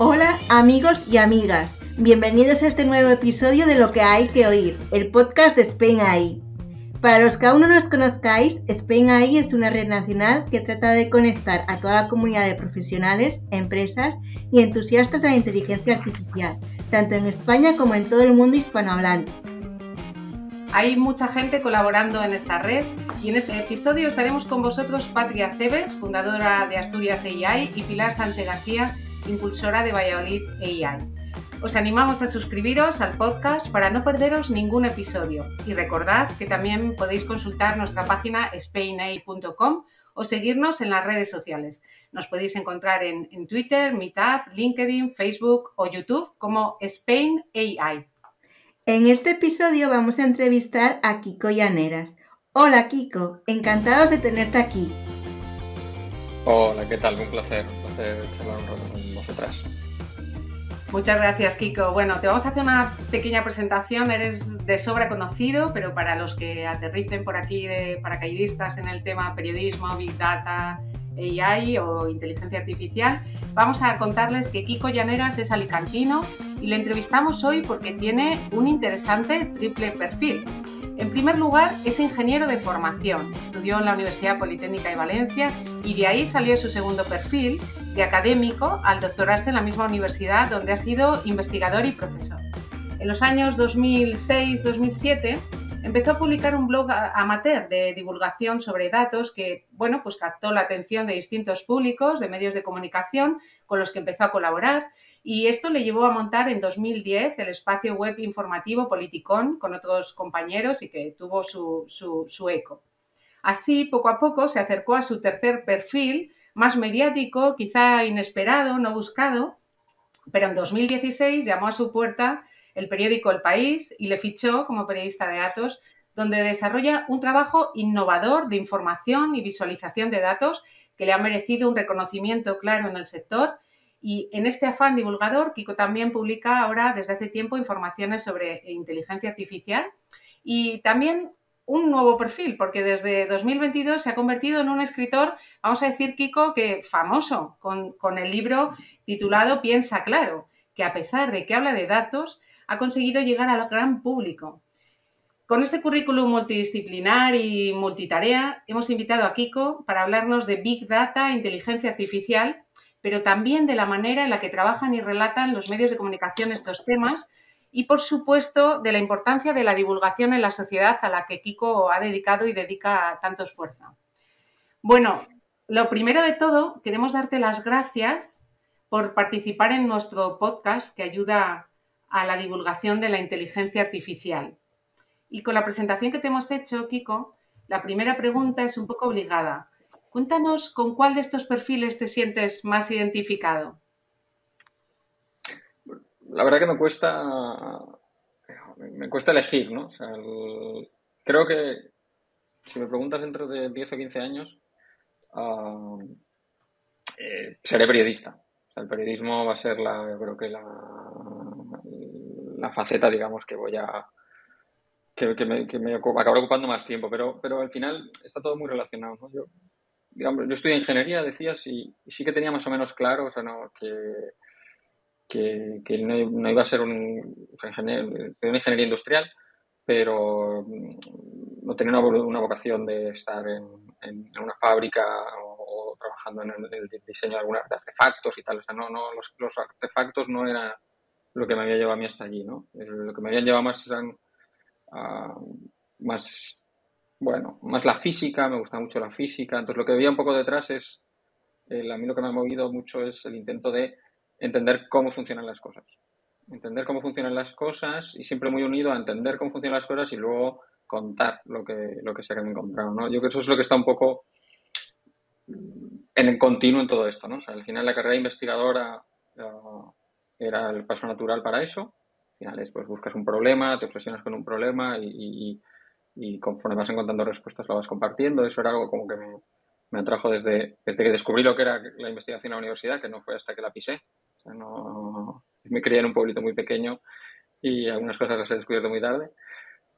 Hola amigos y amigas, bienvenidos a este nuevo episodio de Lo que hay que oír, el podcast de Spain AI. Para los que aún no nos conozcáis, Spain AI es una red nacional que trata de conectar a toda la comunidad de profesionales, empresas y entusiastas de la inteligencia artificial, tanto en España como en todo el mundo hispanohablante. Hay mucha gente colaborando en esta red y en este episodio estaremos con vosotros Patria Cebes, fundadora de Asturias AI, y Pilar Sánchez García, impulsora de Valladolid AI. Os animamos a suscribiros al podcast para no perderos ningún episodio y recordad que también podéis consultar nuestra página spainai.com o seguirnos en las redes sociales. Nos podéis encontrar en, en Twitter, Meetup, LinkedIn, Facebook o YouTube como Spain AI. En este episodio vamos a entrevistar a Kiko Llaneras. Hola Kiko, encantados de tenerte aquí. Hola, ¿qué tal? Un placer, un placer charlar un rato Muchas gracias, Kiko. Bueno, te vamos a hacer una pequeña presentación. Eres de sobra conocido, pero para los que aterricen por aquí de paracaidistas en el tema periodismo, Big Data, AI o inteligencia artificial, vamos a contarles que Kiko Llaneras es alicantino y le entrevistamos hoy porque tiene un interesante triple perfil. En primer lugar, es ingeniero de formación. Estudió en la Universidad Politécnica de Valencia y de ahí salió su segundo perfil académico al doctorarse en la misma universidad donde ha sido investigador y profesor. En los años 2006-2007 empezó a publicar un blog amateur de divulgación sobre datos que, bueno, pues captó la atención de distintos públicos, de medios de comunicación con los que empezó a colaborar y esto le llevó a montar en 2010 el espacio web informativo Politicón con otros compañeros y que tuvo su, su eco. Así, poco a poco, se acercó a su tercer perfil, más mediático, quizá inesperado, no buscado, pero en 2016 llamó a su puerta el periódico El País y le fichó como periodista de datos, donde desarrolla un trabajo innovador de información y visualización de datos que le ha merecido un reconocimiento claro en el sector. Y en este afán divulgador, Kiko también publica ahora desde hace tiempo informaciones sobre inteligencia artificial y también un nuevo perfil, porque desde 2022 se ha convertido en un escritor, vamos a decir, Kiko, que famoso, con, con el libro titulado Piensa claro, que a pesar de que habla de datos, ha conseguido llegar al gran público. Con este currículum multidisciplinar y multitarea, hemos invitado a Kiko para hablarnos de Big Data, inteligencia artificial, pero también de la manera en la que trabajan y relatan los medios de comunicación estos temas y, por supuesto, de la importancia de la divulgación en la sociedad a la que Kiko ha dedicado y dedica tanto esfuerzo. Bueno, lo primero de todo, queremos darte las gracias por participar en nuestro podcast que ayuda a la divulgación de la inteligencia artificial. Y con la presentación que te hemos hecho, Kiko, la primera pregunta es un poco obligada. Cuéntanos con cuál de estos perfiles te sientes más identificado. La verdad que me cuesta, me cuesta elegir, ¿no? creo que si me preguntas dentro de 10 o 15 años, eh, seré periodista. el periodismo va a ser la, creo que la, la faceta, digamos, que voy a, que, me, que me acabará ocupando más tiempo, pero, pero al final está todo muy relacionado. ¿no? Yo, digamos, yo estudié ingeniería, decías, y, sí que tenía más o menos claro o sea, ¿no? que, que, no, iba a ser un, sea, una ingeniería industrial, pero mm, no tenía una, vocación de estar en, una fábrica o, trabajando en el, diseño de, algunos artefactos y tal. O sea, no, no, los, artefactos no era lo que me había llevado a mí hasta allí, ¿no? Lo que me habían llevado más eran más, bueno, más la física, me gusta mucho la física. Entonces, lo que había un poco detrás es, a mí lo que me ha movido mucho es el intento de entender cómo funcionan las cosas. Entender cómo funcionan las cosas y siempre muy unido a entender cómo funcionan las cosas y luego contar lo que, lo que sea que me encontrado, ¿no? Yo creo que eso es lo que está un poco en el continuo en todo esto, ¿no? O sea, al final la carrera investigadora era el paso natural para eso. Al final pues buscas un problema, te obsesionas con un problema y, conforme vas encontrando respuestas lo vas compartiendo. Eso era algo como que me, me atrajo desde, desde que descubrí lo que era la investigación en la universidad, que no fue hasta que la pisé. No, me crié en un pueblito muy pequeño y algunas cosas las he descubierto muy tarde.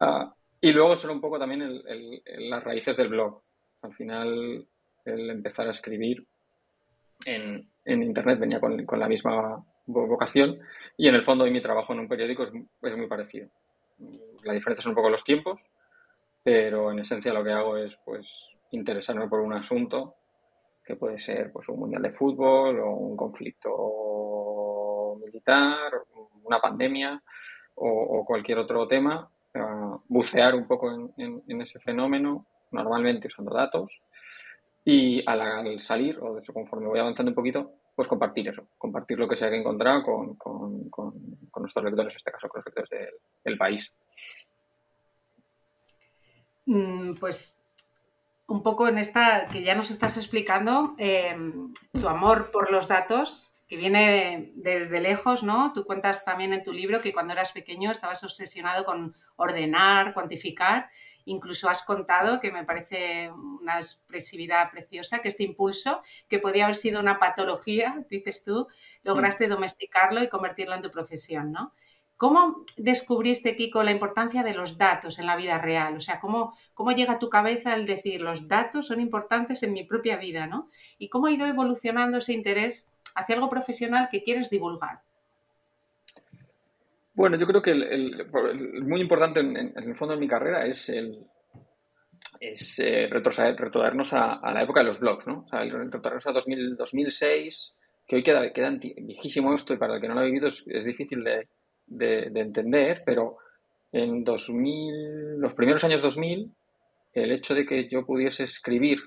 Ah, y luego solo un poco también las raíces del blog. Al final, el empezar a escribir en, en Internet venía con, con, la misma vocación y en el fondo hoy mi trabajo en un periódico es, muy parecido. La diferencia son un poco los tiempos, pero en esencia lo que hago es pues interesarme por un asunto que puede ser pues un mundial de fútbol o un conflicto militar, una pandemia o, cualquier otro tema, bucear un poco en, ese fenómeno, normalmente usando datos, y al, salir, o de eso conforme voy avanzando un poquito, pues compartir eso, compartir lo que se haya encontrado con, con, nuestros lectores, en este caso con los lectores del, país. Mm, pues un poco en esta que ya nos estás explicando, eh, tu amor por los datos que viene desde lejos, ¿no? Tú cuentas también en tu libro que cuando eras pequeño estabas obsesionado con ordenar, cuantificar. Incluso has contado, que me parece una expresividad preciosa, que este impulso, que podía haber sido una patología, dices tú, lograste domesticarlo y convertirlo en tu profesión, ¿no? ¿Cómo descubriste, Kiko, la importancia de los datos en la vida real? O sea, ¿cómo, cómo llega a tu cabeza el decir los datos son importantes en mi propia vida, ¿no? ¿Y cómo ha ido evolucionando ese interés hacia algo profesional que quieres divulgar? Bueno, yo creo que el, muy importante en, el fondo de mi carrera es el es eh, retrotraernos a, la época de los blogs, ¿no? O sea, retrotraernos a 2000, 2006, que hoy queda, queda viejísimo esto y para el que no lo ha vivido es, difícil de, de, entender, pero en 2000, los primeros años 2000, el hecho de que yo pudiese escribir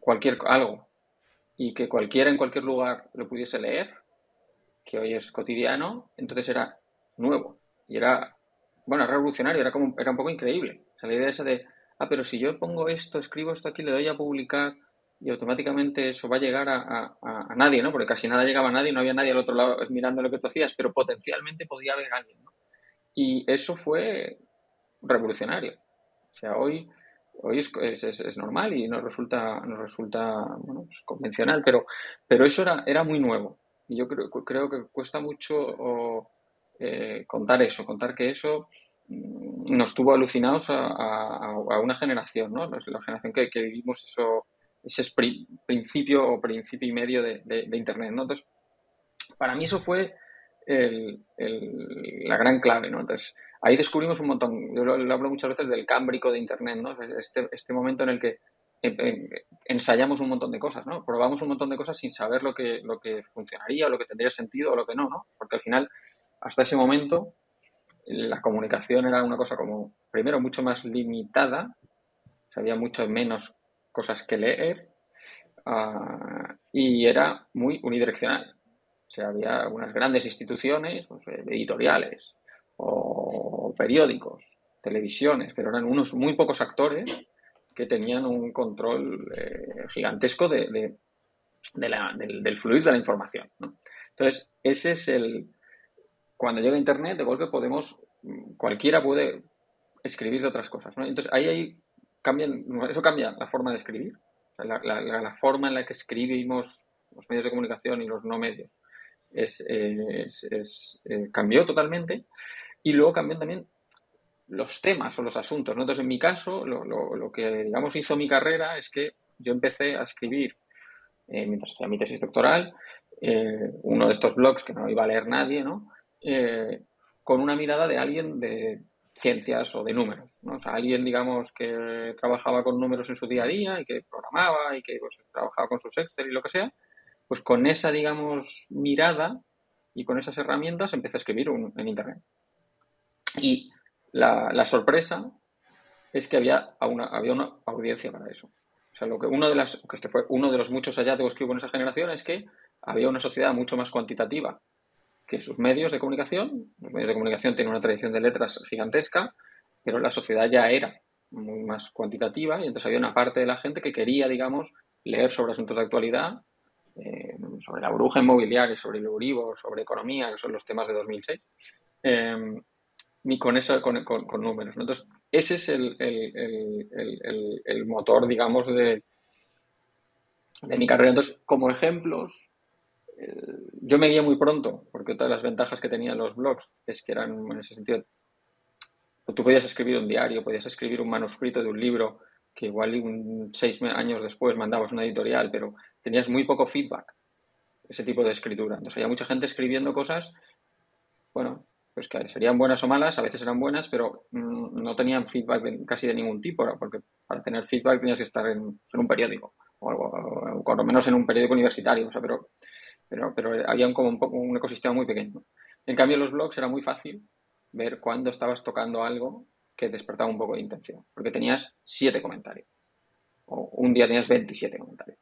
cualquier algo y que cualquiera en cualquier lugar lo pudiese leer, que hoy es cotidiano, entonces era nuevo y era, bueno, revolucionario, era, como, era un poco increíble. O sea, la idea esa de, ah, pero si yo pongo esto, escribo esto aquí, le doy a publicar y automáticamente eso va a llegar a, a, nadie, ¿no? Porque casi nada llegaba a nadie, no había nadie al otro lado mirando lo que tú hacías, pero potencialmente podía haber alguien, ¿no? Y eso fue revolucionario. O sea, hoy hoy es, es, normal y nos resulta, nos resulta bueno, pues convencional, pero, pero eso era, era muy nuevo. Y yo creo, creo que cuesta mucho eh, contar eso, contar que eso mm, nos tuvo alucinados a, a, una generación, ¿no? La generación que, que vivimos eso, ese principio o principio y medio de, de, Internet, ¿no? Entonces, para mí eso fue el, la gran clave, ¿no? Entonces, ahí descubrimos un montón. Yo lo, hablo muchas veces del cámbrico de Internet, ¿no? Este, este momento en el que ensayamos un montón de cosas, ¿no? Probamos un montón de cosas sin saber lo que, lo que funcionaría o lo que tendría sentido o lo que no, ¿no? Porque al final, hasta ese momento, la comunicación era una cosa como, primero, mucho más limitada, había mucho menos cosas que leer uh, y era muy unidireccional. O sea, había unas grandes instituciones, pues, editoriales, o periódicos, televisiones, pero eran unos muy pocos actores que tenían un control eh, gigantesco de, del, fluir de la información. Entonces, ese es el... Cuando llega Internet, de golpe podemos, cualquiera puede escribir de otras cosas. Entonces, ahí, ahí cambian, eso cambia la forma de escribir, la, forma en la que escribimos los medios de comunicación y los no medios. Es, es, eh, cambió totalmente y luego cambian también los temas o los asuntos. Entonces, en mi caso, lo, que, digamos, hizo mi carrera es que yo empecé a escribir, eh, mientras hacía mi tesis doctoral, eh, uno de estos blogs que no iba a leer nadie, ¿no? Eh, con una mirada de alguien de ciencias o de números, ¿no? O sea, alguien, digamos, que trabajaba con números en su día a día y que programaba y que pues, trabajaba con sus Excel y lo que sea, pues con esa, digamos, mirada y con esas herramientas empecé a escribir en Internet. Y la, sorpresa es que había una, había una audiencia para eso. O sea, lo que uno de las, que este fue uno de los muchos hallazgos que hubo en esa generación es que había una sociedad mucho más cuantitativa que sus medios de comunicación. Los medios de comunicación tienen una tradición de letras gigantesca, pero la sociedad ya era muy más cuantitativa y entonces había una parte de la gente que quería, digamos, leer sobre asuntos de actualidad, eh, sobre la burbuja inmobiliaria, sobre el Euribor, sobre economía, que son los temas de 2006 ni con eso, con, con, números. Entonces, ese es el, motor, digamos, de, de mi carrera. Entonces, como ejemplos, eh, yo me guía muy pronto, porque otra de las ventajas que tenían los blogs es que eran, en ese sentido, tú podías escribir un diario, podías escribir un manuscrito de un libro, que igual un, seis años después mandabas una editorial, pero tenías muy poco feedback. ese tipo de escritura. Entonces había mucha gente escribiendo cosas, bueno, pues que serían buenas o malas, a veces eran buenas, pero mm, no tenían feedback casi de ningún tipo, porque para tener feedback tenías que estar en, un periódico, o, por lo menos en un periódico universitario, o sea, pero, pero, pero había un, como un, poco, un ecosistema muy pequeño. En cambio, los blogs era muy fácil ver cuándo estabas tocando algo que despertaba un poco de intención, porque tenías siete comentarios, o un día tenías 27 comentarios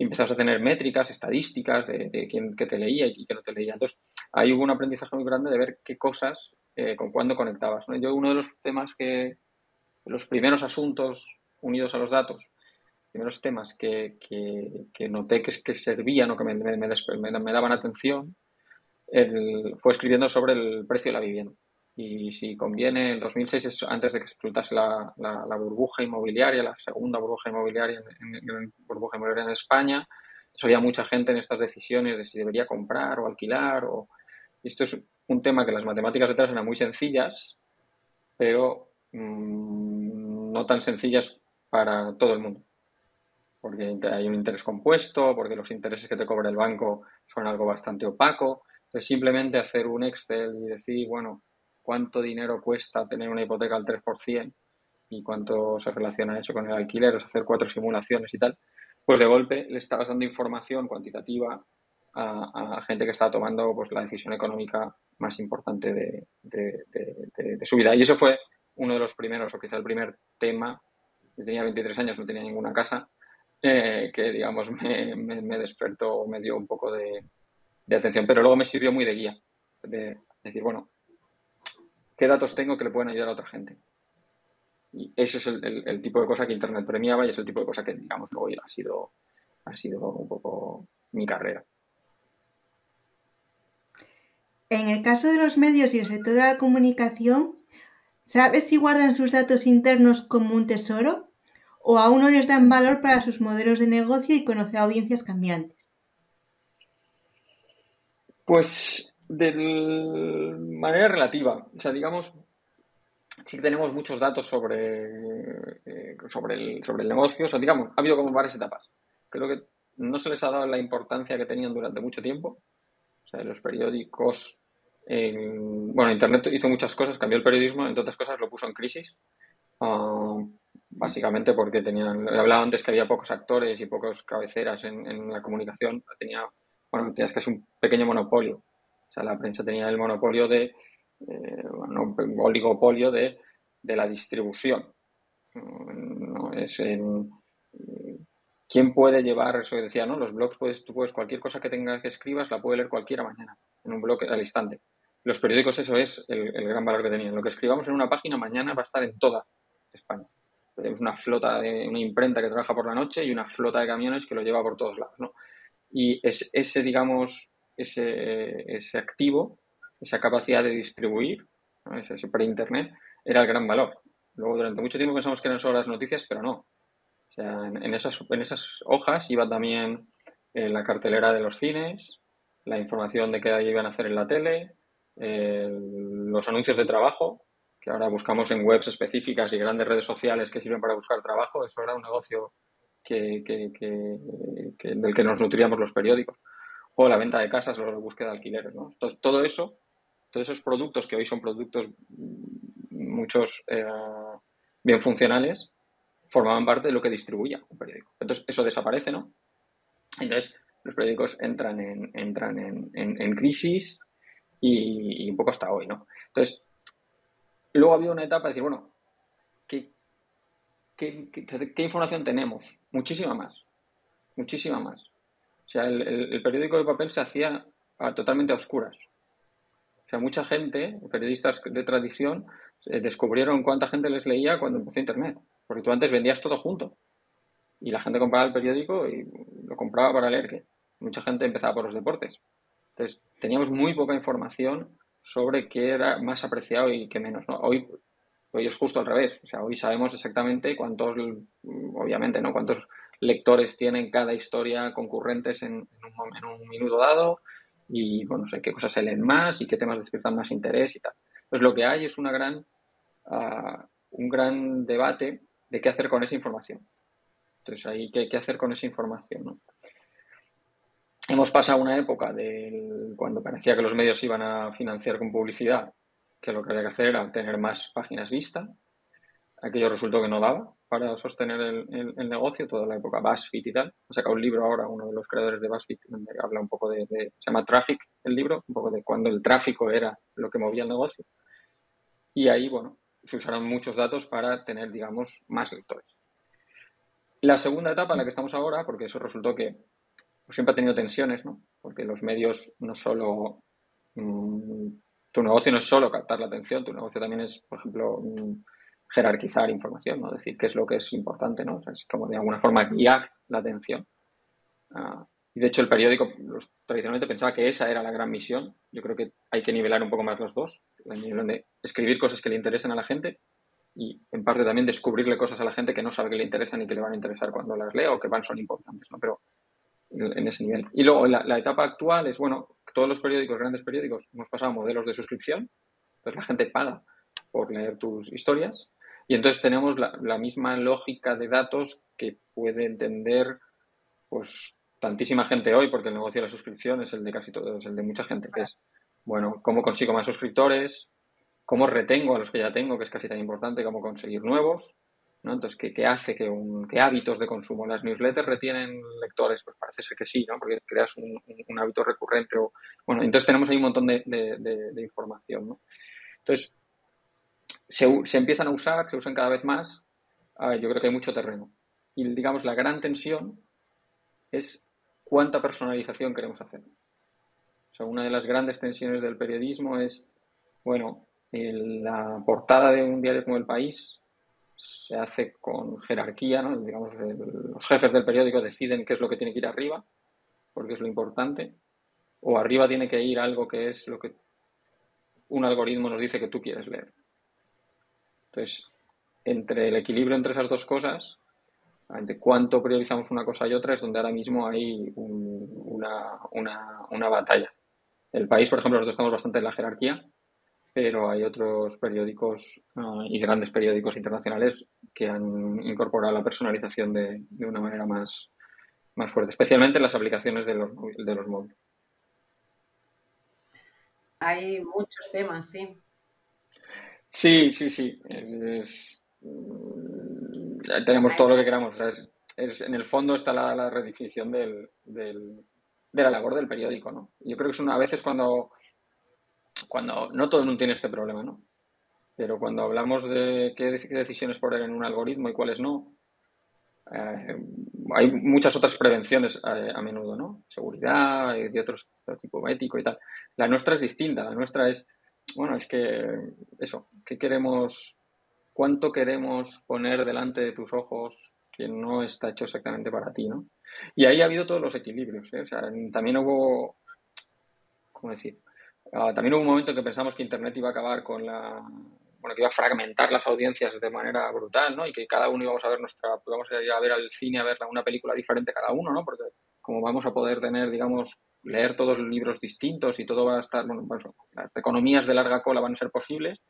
y empezabas a tener métricas, estadísticas de, quién que te leía y quién no te leía. Entonces, ahí hubo un aprendizaje muy grande de ver qué cosas, eh, con cuándo conectabas. Yo, uno de los temas que, los primeros asuntos unidos a los datos, primeros temas que, que, noté que, que servían o que me, me, me, daban atención, fue escribiendo sobre el precio de la vivienda y si conviene, en 2006 es antes de que explotase la, la, burbuja inmobiliaria, la segunda burbuja inmobiliaria en, burbuja inmobiliaria en España. Entonces, había mucha gente en estas decisiones de si debería comprar o alquilar. O... esto es un tema que las matemáticas detrás eran muy sencillas, pero mmm, no tan sencillas para todo el mundo. Porque hay un interés compuesto, porque los intereses que te cobra el banco son algo bastante opaco. Entonces, simplemente hacer un Excel y decir, bueno, cuánto dinero cuesta tener una hipoteca al 3% y cuánto se relaciona eso con el alquiler, es hacer cuatro simulaciones y tal, pues de golpe le estabas dando información cuantitativa a, gente que estaba tomando pues, la decisión económica más importante de, su vida. Y eso fue uno de los primeros, o quizá el primer tema, yo tenía 23 años, no tenía ninguna casa, eh, que digamos me, me, despertó, me dio un poco de, atención, pero luego me sirvió muy de guía, de decir, bueno, qué datos tengo que le pueden ayudar a otra gente. Y eso es el, tipo de cosa que Internet premiaba y es el tipo de cosa que, digamos, luego ha sido, ha sido un poco mi carrera. En el caso de los medios y el sector de la comunicación, ¿sabes si guardan sus datos internos como un tesoro o aún no les dan valor para sus modelos de negocio y conocer audiencias cambiantes? Pues de manera relativa. O sea, digamos, sí que tenemos muchos datos sobre, eh, sobre, el, sobre el negocio. O sea, digamos, ha habido como varias etapas. Creo que no se les ha dado la importancia que tenían durante mucho tiempo. O sea, los periódicos. bueno, Internet hizo muchas cosas, cambió el periodismo, entre otras cosas lo puso en crisis. Ah, básicamente porque tenían. Hablaba antes que había pocos actores y pocos cabeceras en, la comunicación. Tenía, bueno, tenías casi un pequeño monopolio o sea, la prensa tenía el monopolio de, eh, bueno, oligopolio de, la distribución. Es ¿Quién puede llevar eso que decía, no? Los blogs, puedes, tú puedes, cualquier cosa que tengas que escribas, la puede leer cualquiera mañana, en un blog al instante. Los periódicos, eso es el, gran valor que tenían. Lo que escribamos en una página mañana va a estar en toda España. Tenemos una flota de una imprenta que trabaja por la noche y una flota de camiones que lo lleva por todos lados, ¿no? Y es, ese, digamos, ese, ese activo, esa capacidad de distribuir, ese super internet, era el gran valor. Luego, durante mucho tiempo pensamos que eran solo las noticias, pero no. O sea, en, esas, en esas hojas iba también eh, la cartelera de los cines, la información de qué iban a hacer en la tele, los anuncios de trabajo, que ahora buscamos en webs específicas y grandes redes sociales que sirven para buscar trabajo. Eso era un negocio que, que, que, del que nos nutríamos los periódicos o la venta de casas o la búsqueda de alquileres. Entonces, todo eso, todos esos productos que hoy son productos mm, muchos eh, bien funcionales, formaban parte de lo que distribuía un periódico. Entonces, eso desaparece, ¿no? Entonces, los periódicos entran en, entran en, crisis y, un poco hasta hoy, ¿no? Entonces, luego había una etapa de decir, bueno, ¿qué, qué información tenemos? Muchísima más, muchísima más. O sea, el, periódico de papel se hacía totalmente a oscuras. O sea, mucha gente, periodistas de tradición, eh, descubrieron cuánta gente les leía cuando empezó Internet. Porque tú antes vendías todo junto. Y la gente compraba el periódico y lo compraba para leer. Que mucha gente empezaba por los deportes. Entonces, teníamos muy poca información sobre qué era más apreciado y qué menos. Hoy, hoy es justo al revés. O sea, hoy sabemos exactamente cuántos, obviamente, ¿no? Cuántos lectores tienen cada historia concurrentes en, un, minuto dado y, bueno, sé qué cosas se leen más y qué temas despiertan más interés y tal. Pues lo que hay es una gran, ah, un gran debate de qué hacer con esa información. Entonces, ahí, ¿qué, qué hacer con esa información? hemos pasado una época de cuando parecía que los medios iban a financiar con publicidad, que lo que había que hacer era tener más páginas vistas. Aquello resultó que no daba para sostener el, negocio, toda la época BuzzFeed y tal. Ha sacado un libro ahora, uno de los creadores de BuzzFeed, donde habla un poco de, se llama Traffic, el libro, un poco de cuando el tráfico era lo que movía el negocio. Y ahí, bueno, se usaron muchos datos para tener, digamos, más lectores. La segunda etapa en la que estamos ahora, porque eso resultó que pues, siempre ha tenido tensiones, ¿no? Porque los medios no solo... Mm, tu negocio no es solo captar la atención, tu negocio también es, por ejemplo, mm, jerarquizar información, ¿no? Decir qué es lo que es importante, ¿no? es como de alguna forma guiar la atención. Ah, y de hecho el periódico tradicionalmente pensaba que esa era la gran misión. Yo creo que hay que nivelar un poco más los dos. El nivel de escribir cosas que le interesen a la gente y en parte también descubrirle cosas a la gente que no sabe que le interesan y que le van a interesar cuando las lea o que van son importantes, ¿no? Pero en ese nivel. Y luego la, etapa actual es, bueno, todos los periódicos, grandes periódicos, hemos pasado a modelos de suscripción, entonces la gente paga por leer tus historias y entonces tenemos la, misma lógica de datos que puede entender pues tantísima gente hoy, porque el negocio de la suscripción es el de casi todos, el de mucha gente, que es, bueno, cómo consigo más suscriptores, cómo retengo a los que ya tengo, que es casi tan importante como conseguir nuevos, ¿no? Entonces, ¿qué, qué hace? que un, ¿Qué hábitos de consumo? ¿Las newsletters retienen lectores? Pues parece ser que sí, ¿no? Porque creas un, un hábito recurrente. O, bueno, entonces tenemos ahí un montón de, de, de, información, ¿no? Entonces, se, se, empiezan a usar, se usan cada vez más. Yo creo que hay mucho terreno. Y, digamos, la gran tensión es cuánta personalización queremos hacer. O sea, una de las grandes tensiones del periodismo es, bueno, la portada de un diario como El País se hace con jerarquía, ¿no? Digamos, los jefes del periódico deciden qué es lo que tiene que ir arriba, porque es lo importante, o arriba tiene que ir algo que es lo que un algoritmo nos dice que tú quieres leer. Entonces, entre el equilibrio entre esas dos cosas, de cuánto priorizamos una cosa y otra es donde ahora mismo hay una, una, batalla. El país, por ejemplo, nosotros estamos bastante en la jerarquía, pero hay otros periódicos ah, y grandes periódicos internacionales que han incorporado la personalización de, una manera más, más fuerte, especialmente en las aplicaciones de los, de los móviles. Hay muchos temas, sí. Sí, sí, sí. Es, tenemos todo lo que queramos. es, en el fondo está la, la redefinición del, del, de la labor del periódico, ¿no? Yo creo que es una a veces cuando, cuando no todo el mundo tiene este problema, ¿no? Pero cuando hablamos de qué decisiones poner en un algoritmo y cuáles no, eh, hay muchas otras prevenciones eh, a, menudo, ¿no? Seguridad, y de otro tipo ético y tal. La nuestra es distinta. La nuestra es, bueno, es que eso, ¿qué queremos cuánto queremos poner delante de tus ojos que no está hecho exactamente para ti, ¿no? Y ahí ha habido todos los equilibrios, ¿eh? O sea, también hubo, ¿cómo decir? Ah, también hubo un momento en que pensamos que Internet iba a acabar con la, bueno, que iba a fragmentar las audiencias de manera brutal, ¿no? Y que cada uno íbamos a ver nuestra, íbamos a ir a ver al cine a ver una película diferente cada uno, ¿no? Porque como vamos a poder tener, digamos, leer todos los libros distintos y todo va a estar, bueno, pues, las economías de larga cola van a ser posibles,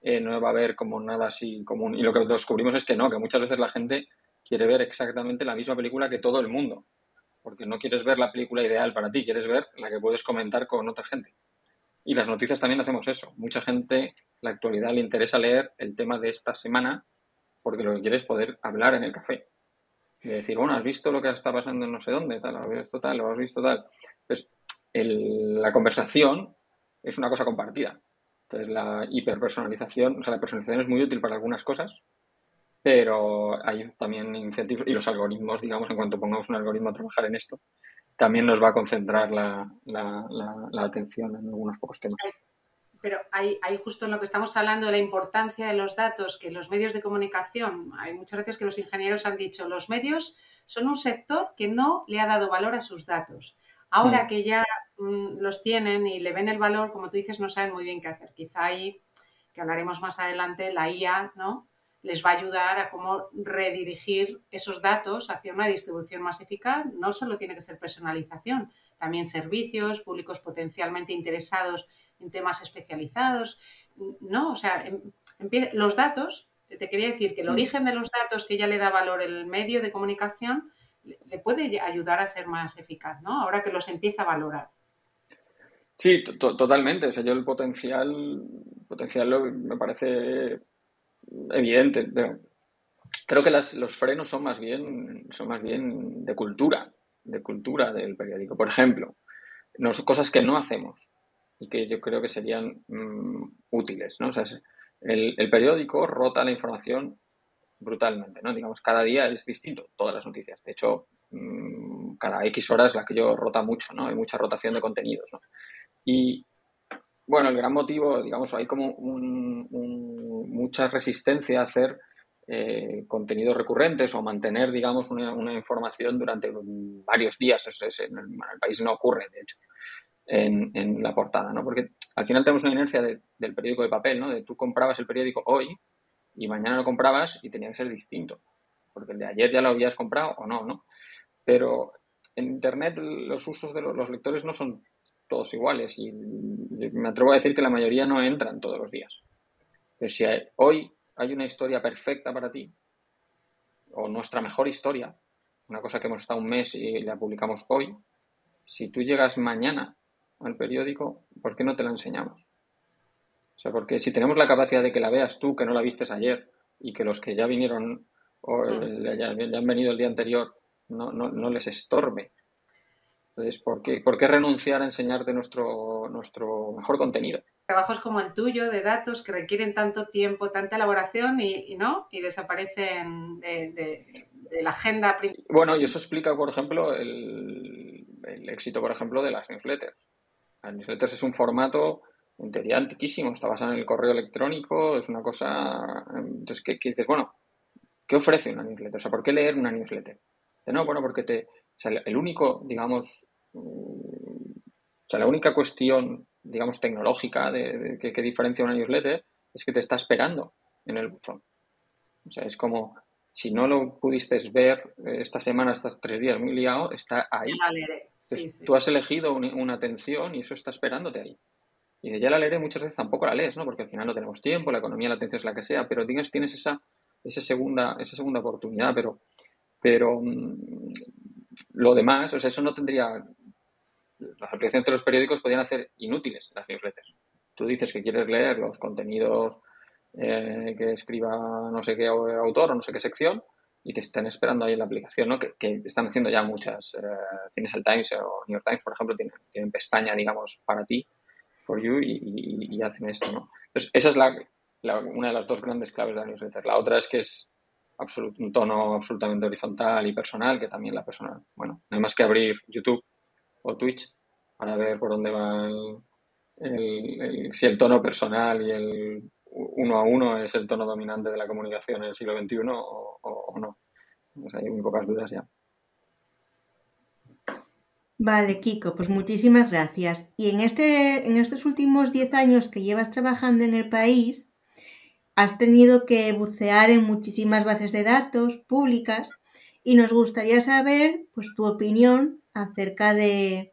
eh, no va a haber como nada así común. Y lo que descubrimos es que no, que muchas veces la gente quiere ver exactamente la misma película que todo el mundo. Porque no quieres ver la película ideal para ti, quieres ver la que puedes comentar con otra gente. Y las noticias también hacemos eso. Mucha gente, en la actualidad, le interesa leer el tema de esta semana porque lo que quiere es poder hablar en el café. Y decir, bueno, ¿has visto lo que está pasando en no sé dónde? Tal, ¿Has visto tal? ¿Lo has visto tal? Pues la conversación es una cosa compartida. Entonces, la hiperpersonalización, o sea, la personalización es muy útil para algunas cosas, pero hay también incentivos y los algoritmos, digamos, en cuanto pongamos un algoritmo a trabajar en esto, también nos va a concentrar la, atención en algunos pocos temas. Pero hay, hay, justo en lo que estamos hablando de la importancia de los datos, que los medios de comunicación, hay muchas veces que los ingenieros han dicho, los medios son un sector que no le ha dado valor a sus datos. Ahora mm. que ya mm, los tienen y le ven el valor, como tú dices, no saben muy bien qué hacer. Quizá ahí, que hablaremos más adelante, la IA, ¿no? les va a ayudar a cómo redirigir esos datos hacia una distribución más eficaz. No solo tiene que ser personalización, también servicios, públicos potencialmente interesados en temas especializados. No, o sea, em, los datos, te quería decir que el mm. origen de los datos que ya le da valor el medio de comunicación le puede ayudar a ser más eficaz, ¿no? Ahora que los empieza a valorar. Sí, totalmente. O sea, yo el potencial, potencial me parece evidente. creo que los frenos son más bien, son más bien de cultura, de cultura del periódico. Por ejemplo, cosas que no hacemos y que yo creo que serían mm, útiles, ¿no? O el, el, periódico rota la información brutalmente, ¿no? Digamos, cada día es distinto, todas las noticias. De hecho, mm, cada X horas la que yo rota mucho, ¿no? Hay mucha rotación de contenidos, ¿no? Y, bueno, el gran motivo, digamos, hay como mucha resistencia a hacer eh, contenidos recurrentes o mantener, digamos, una, información durante varios días. en, el, país no ocurre, de hecho, en, la portada, ¿no? Porque al final tenemos una inercia del periódico de papel, ¿no? De tú comprabas el periódico hoy y mañana lo comprabas y tenía que ser distinto, porque el de ayer ya lo habías comprado o no, ¿no? Pero en Internet los usos de los lectores no son todos iguales y me atrevo a decir que la mayoría no entran todos los días. Pero si hoy hay una historia perfecta para ti, o nuestra mejor historia, una cosa que hemos estado un mes y la publicamos hoy, si tú llegas mañana al periódico, ¿por qué no te la enseñamos? O sea, porque si tenemos la capacidad de que la veas tú, que no la vistes ayer, y que los que ya vinieron o mm. ya, han venido el día anterior no, no, no les estorbe. Entonces, ¿por qué, ¿por qué renunciar a enseñarte nuestro, nuestro mejor contenido? trabajos como el tuyo de datos que requieren tanto tiempo, tanta elaboración y, no y desaparecen de, la agenda. Bueno, y eso explica, por ejemplo, el, éxito, por ejemplo, de las newsletters. Las newsletters es un formato en teoría antiquísimo, está basado en el correo electrónico, es una cosa. Entonces, ¿qué, dices? Bueno, ¿qué ofrece una newsletter? O sea, ¿por qué leer una newsletter? no, bueno, porque te. O sea, el único, digamos. Mm, o sea, la única cuestión digamos, tecnológica de, que, diferencia una newsletter es que te está esperando en el buzón. O sea, es como, si no lo pudiste ver eh, esta semana, estos tres días muy liado, está ahí. Tú has elegido una, atención y eso está esperándote ahí. Y de ya la leeré muchas veces tampoco la lees, ¿no? Porque al final no tenemos tiempo, la economía, la atención es la que sea, pero tienes, tienes esa, esa, segunda, esa segunda oportunidad, pero, pero mm, lo demás, o sea, eso no tendría las aplicaciones de los periódicos podían hacer inútiles las newsletters. Tú dices que quieres leer los contenidos eh, que escriba no sé qué autor o no sé qué sección y te están esperando ahí en la aplicación, ¿no? Que, están haciendo ya muchas. Eh, el Times o New York Times, por ejemplo, tienen, pestaña, digamos, para ti, for you, y, hacen esto, ¿no? Entonces, esa es la, una de las dos grandes claves de la newsletter. La otra es que es un tono absolutamente horizontal y personal, que también la persona, bueno, no hay más que abrir YouTube o Twitch para ver por dónde va el, si el tono personal y el uno a uno es el tono dominante de la comunicación en el siglo XXI o, no. Pues hay muy pocas dudas ya. Vale, Kiko, pues muchísimas gracias. Y en, este, en estos últimos 10 años que llevas trabajando en el país, has tenido que bucear en muchísimas bases de datos públicas y nos gustaría saber pues, tu opinión acerca de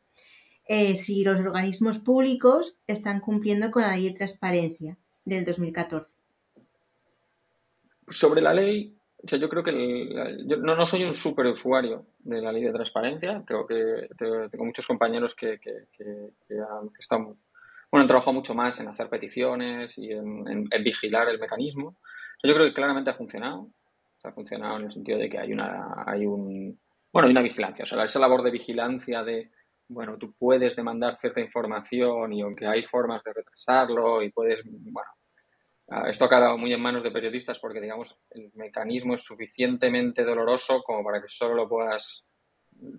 eh, si los organismos públicos están cumpliendo con la ley de transparencia del 2014. Sobre la ley, yo creo que yo no, soy un super usuario de la ley de transparencia. Creo que tengo muchos compañeros que, han, están, bueno, han trabajado mucho más en hacer peticiones y en, vigilar el mecanismo. Yo creo que claramente ha funcionado. Ha funcionado en el sentido de que hay una, hay un, bueno, hay una vigilancia, o sea, esa labor de vigilancia de, bueno, tú puedes demandar cierta información y aunque hay formas de retrasarlo y puedes, bueno, ah, esto ha quedado muy en manos de periodistas porque, digamos, el mecanismo es suficientemente doloroso como para que solo lo puedas,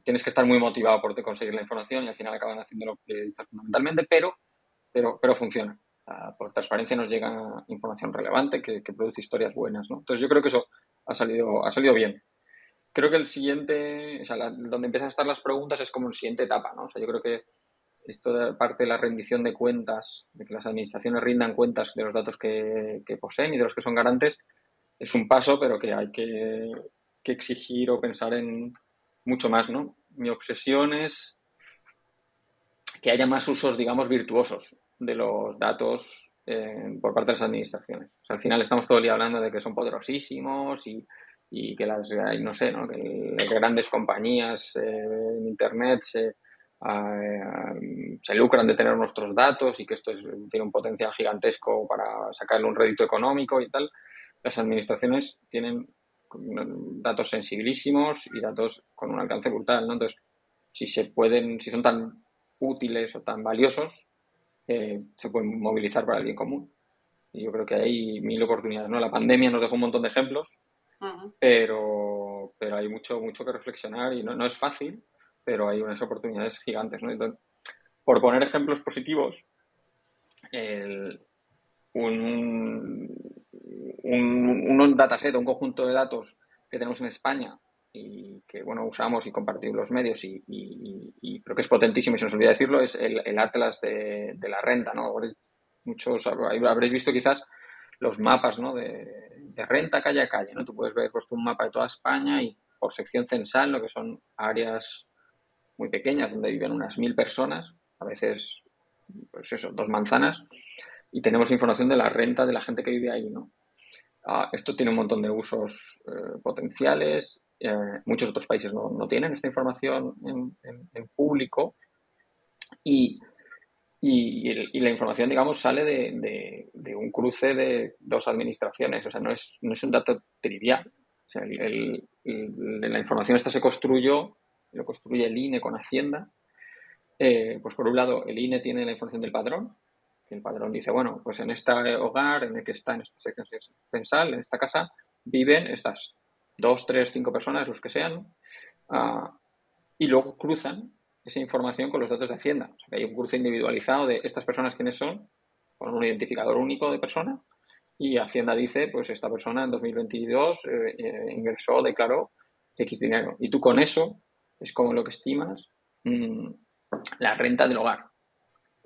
tienes que estar muy motivado por conseguir la información y al final acaban haciéndolo periodistas fundamentalmente, pero, pero, pero funciona. por transparencia nos llega información relevante que, que produce historias buenas, ¿no? Entonces yo creo que eso ha salido, ha salido bien creo que el siguiente, o sea, donde empiezan a estar las preguntas es como la siguiente etapa, ¿no? O sea, yo creo que esto de parte de la rendición de cuentas, de que las administraciones rindan cuentas de los datos que, poseen y de los que son garantes, es un paso, pero que hay que, exigir o pensar en mucho más, ¿no? Mi obsesión es que haya más usos, digamos, virtuosos de los datos eh, por parte de las administraciones. O sea, al final estamos todo el día hablando de que son poderosísimos y y que las, no sé, ¿no? que las grandes compañías eh, en Internet se, eh, se lucran de tener nuestros datos y que esto tiene un potencial gigantesco para sacarle un rédito económico y tal, las administraciones tienen datos sensibilísimos y datos con un alcance brutal, ¿no? Entonces, si se pueden, si son tan útiles o tan valiosos, eh, se pueden movilizar para el bien común. Y yo creo que hay mil oportunidades, ¿no? La pandemia nos dejó un montón de ejemplos, pero, pero hay mucho, mucho que reflexionar y no, no es fácil, pero hay unas oportunidades gigantes, ¿no? Por poner ejemplos positivos, el, un, un, un dataset, un conjunto de datos que tenemos en España y que bueno usamos y compartimos los medios y, y, creo que es potentísimo y se nos olvida decirlo es el, atlas de, de, la renta no muchos habréis visto quizás los mapas ¿no? de, de, renta calle a calle no tú puedes ver pues, un mapa de toda España y por sección censal lo que son áreas muy pequeñas donde viven unas mil personas a veces pues eso dos manzanas y tenemos información de la renta de la gente que vive ahí no ah, esto tiene un montón de usos eh, potenciales eh, muchos otros países no, tienen esta información en, público y, y, la información, digamos, sale de, un cruce de dos administraciones. O sea, no es, no es un dato trivial. La información esta se construyó, lo construye el INE con Hacienda. Eh, pues por un lado, el INE tiene la información del padrón, el padrón dice, bueno, pues en este hogar, en el que está, en esta sección censal, en esta casa, viven estas dos, tres, cinco personas, los que sean, ah, y luego cruzan esa información con los datos de Hacienda. O sea, que hay un cruce individualizado de estas personas quiénes son, con un identificador único de persona, y Hacienda dice, pues esta persona en 2022 eh, eh, ingresó, declaró X dinero. Y tú con eso es como lo que estimas mm, la renta del hogar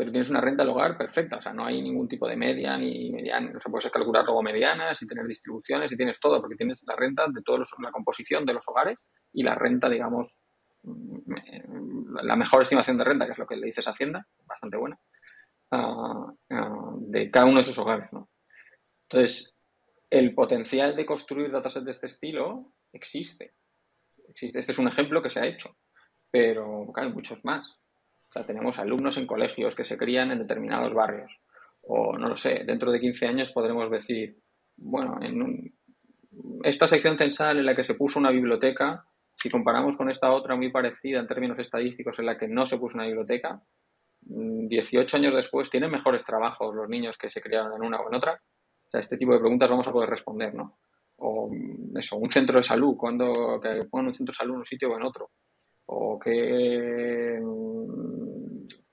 pero tienes una renta del hogar perfecta, o sea, no hay ningún tipo de media ni mediana, o sea, puedes calcular luego medianas y tener distribuciones y tienes todo, porque tienes la renta de toda la composición de los hogares y la renta, digamos, la mejor estimación de renta, que es lo que le dices a Hacienda, bastante buena, ah, ah, de cada uno de esos hogares, ¿no? Entonces, el potencial de construir datasets de este estilo existe. existe. Este es un ejemplo que se ha hecho, pero hay muchos más. O sea, tenemos alumnos en colegios que se crían en determinados barrios. O no lo sé, dentro de 15 años podremos decir, bueno, en esta sección censal en la que se puso una biblioteca, si comparamos con esta otra muy parecida en términos estadísticos en la que no se puso una biblioteca, 18 mm, años después tienen mejores trabajos los niños que se criaron en una o en otra. O sea, este tipo de preguntas vamos a poder responder, ¿no? O eso, un centro de salud, cuando que pongan un centro de salud en un sitio o en otro. O que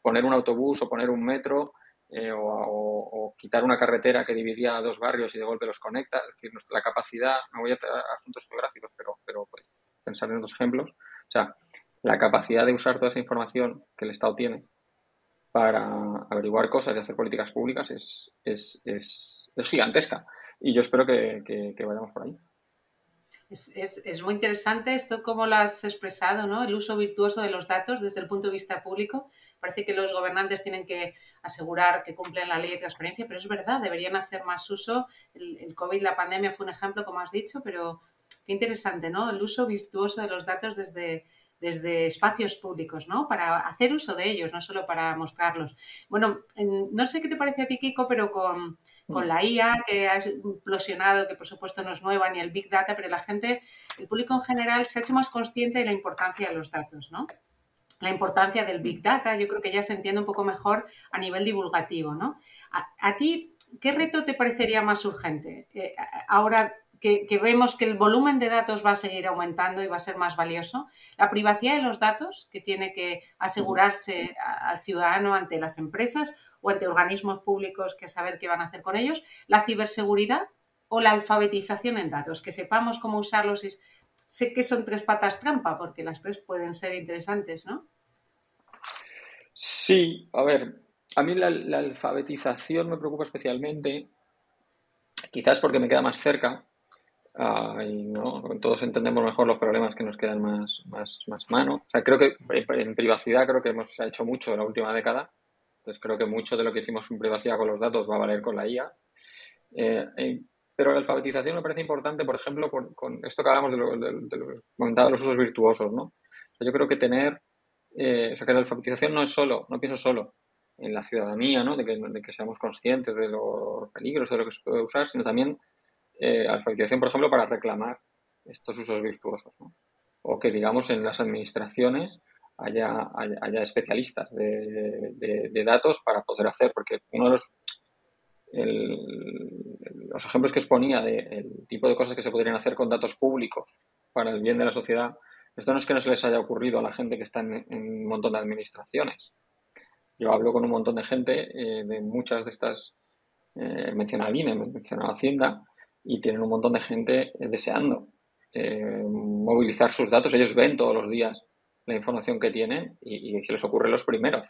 poner un autobús o poner un metro eh, o, quitar una carretera que dividía dos barrios y de golpe los conecta. Es decir, la capacidad, no voy a, asuntos geográficos, pero, pero pues, pensar en otros ejemplos. O sea, la capacidad de usar toda esa información que el Estado tiene para averiguar cosas y hacer políticas públicas es, es, es, gigantesca. Y yo espero que, vayamos por ahí. Es, es, es, muy interesante esto, como lo has expresado, ¿no? El uso virtuoso de los datos desde el punto de vista público. Parece que los gobernantes tienen que asegurar que cumplen la ley de transparencia, pero es verdad, deberían hacer más uso. El COVID, la pandemia fue un ejemplo, como has dicho, pero qué interesante, ¿no? El uso virtuoso de los datos desde, desde espacios públicos, ¿no? Para hacer uso de ellos, no solo para mostrarlos. Bueno, no sé qué te parece a ti, Kiko, pero con, con mm. la IA, que ha implosionado, que por supuesto no es nueva, ni el Big Data, pero la gente, el público en general, se ha hecho más consciente de la importancia de los datos, ¿no? La importancia del Big Data, yo creo que ya se entiende un poco mejor a nivel divulgativo, ¿no? A, ti, ¿qué reto te parecería más urgente? Eh, ahora que, vemos que el volumen de datos va a seguir aumentando y va a ser más valioso. La privacidad de los datos, que tiene que asegurarse al ciudadano ante las empresas o ante organismos públicos que saber qué van a hacer con ellos. La ciberseguridad o la alfabetización en datos, que sepamos cómo usarlos. Y sé que son tres patas trampa, porque las tres pueden ser interesantes, ¿no? Sí, a ver, a mí la, la alfabetización me preocupa especialmente, quizás porque me queda más cerca, y ¿no? todos entendemos mejor los problemas que nos quedan más, más, más mano. O sea, creo que en privacidad creo que hemos hecho mucho en la última década. Entonces creo que mucho de lo que hicimos en privacidad con los datos va a valer con la IA. Eh, Pero la alfabetización me parece importante, por ejemplo, con, esto que hablamos de lo, de, los usos virtuosos, ¿no? Yo creo que tener, eh, o sea, que la alfabetización no es solo, no pienso solo en la ciudadanía, ¿no? De que, de que seamos conscientes de los peligros, de lo que se puede usar, sino también eh, alfabetización, por ejemplo, para reclamar estos usos virtuosos, ¿no? O que, digamos, en las administraciones haya, haya, especialistas de, de, datos para poder hacer, porque uno de los los ejemplos que exponía del tipo de cosas que se podrían hacer con datos públicos para el bien de la sociedad, esto no es que no se les haya ocurrido a la gente que está en, un montón de administraciones. Yo hablo con un montón de gente eh, de muchas de estas, eh, menciona INE, menciona Hacienda, y tienen un montón de gente eh, deseando eh, movilizar sus datos. Ellos ven todos los días la información que tienen y, y se les ocurre los primeros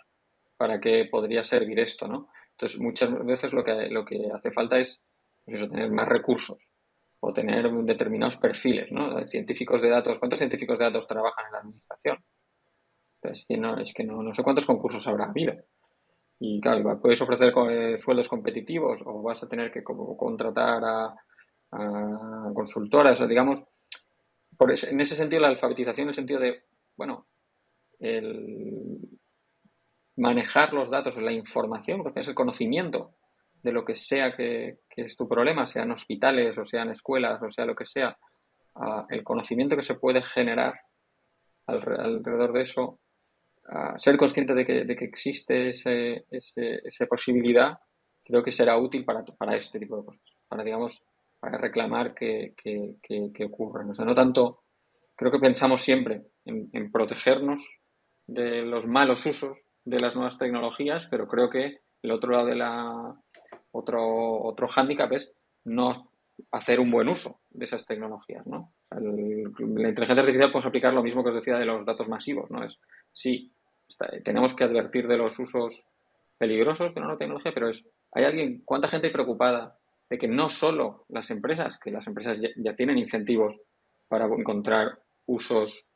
para qué podría servir esto, ¿no? Entonces, muchas veces lo que, lo que hace falta es pues tener más recursos o tener determinados perfiles, ¿no? Científicos de datos. ¿Cuántos científicos de datos trabajan en la administración? Entonces, no, es que no, no sé cuántos concursos habrá habido. Y claro, puedes ofrecer eh, sueldos competitivos o vas a tener que contratar a, consultoras o digamos, por en ese sentido la alfabetización, en el sentido de, bueno, el, manejar los datos, la información, porque es el conocimiento de lo que sea que, es tu problema, sean hospitales o sean escuelas o sea lo que sea, el conocimiento que se puede generar alrededor de eso, ser consciente de que, existe ese, esa posibilidad, creo que será útil para, para este tipo de cosas, para, digamos, para reclamar que, que, que, ocurran. O sea, no tanto, creo que pensamos siempre en, en protegernos de los malos usos de las nuevas tecnologías, pero creo que el otro lado de la otro otro hándicap es no hacer un buen uso de esas tecnologías, ¿no? la inteligencia artificial podemos aplicar lo mismo que os decía de los datos masivos, ¿no? Es sí, tenemos que advertir de los usos peligrosos de una tecnología, pero es hay alguien, cuánta gente preocupada de que no solo las empresas, que las empresas ya, tienen incentivos para encontrar usos,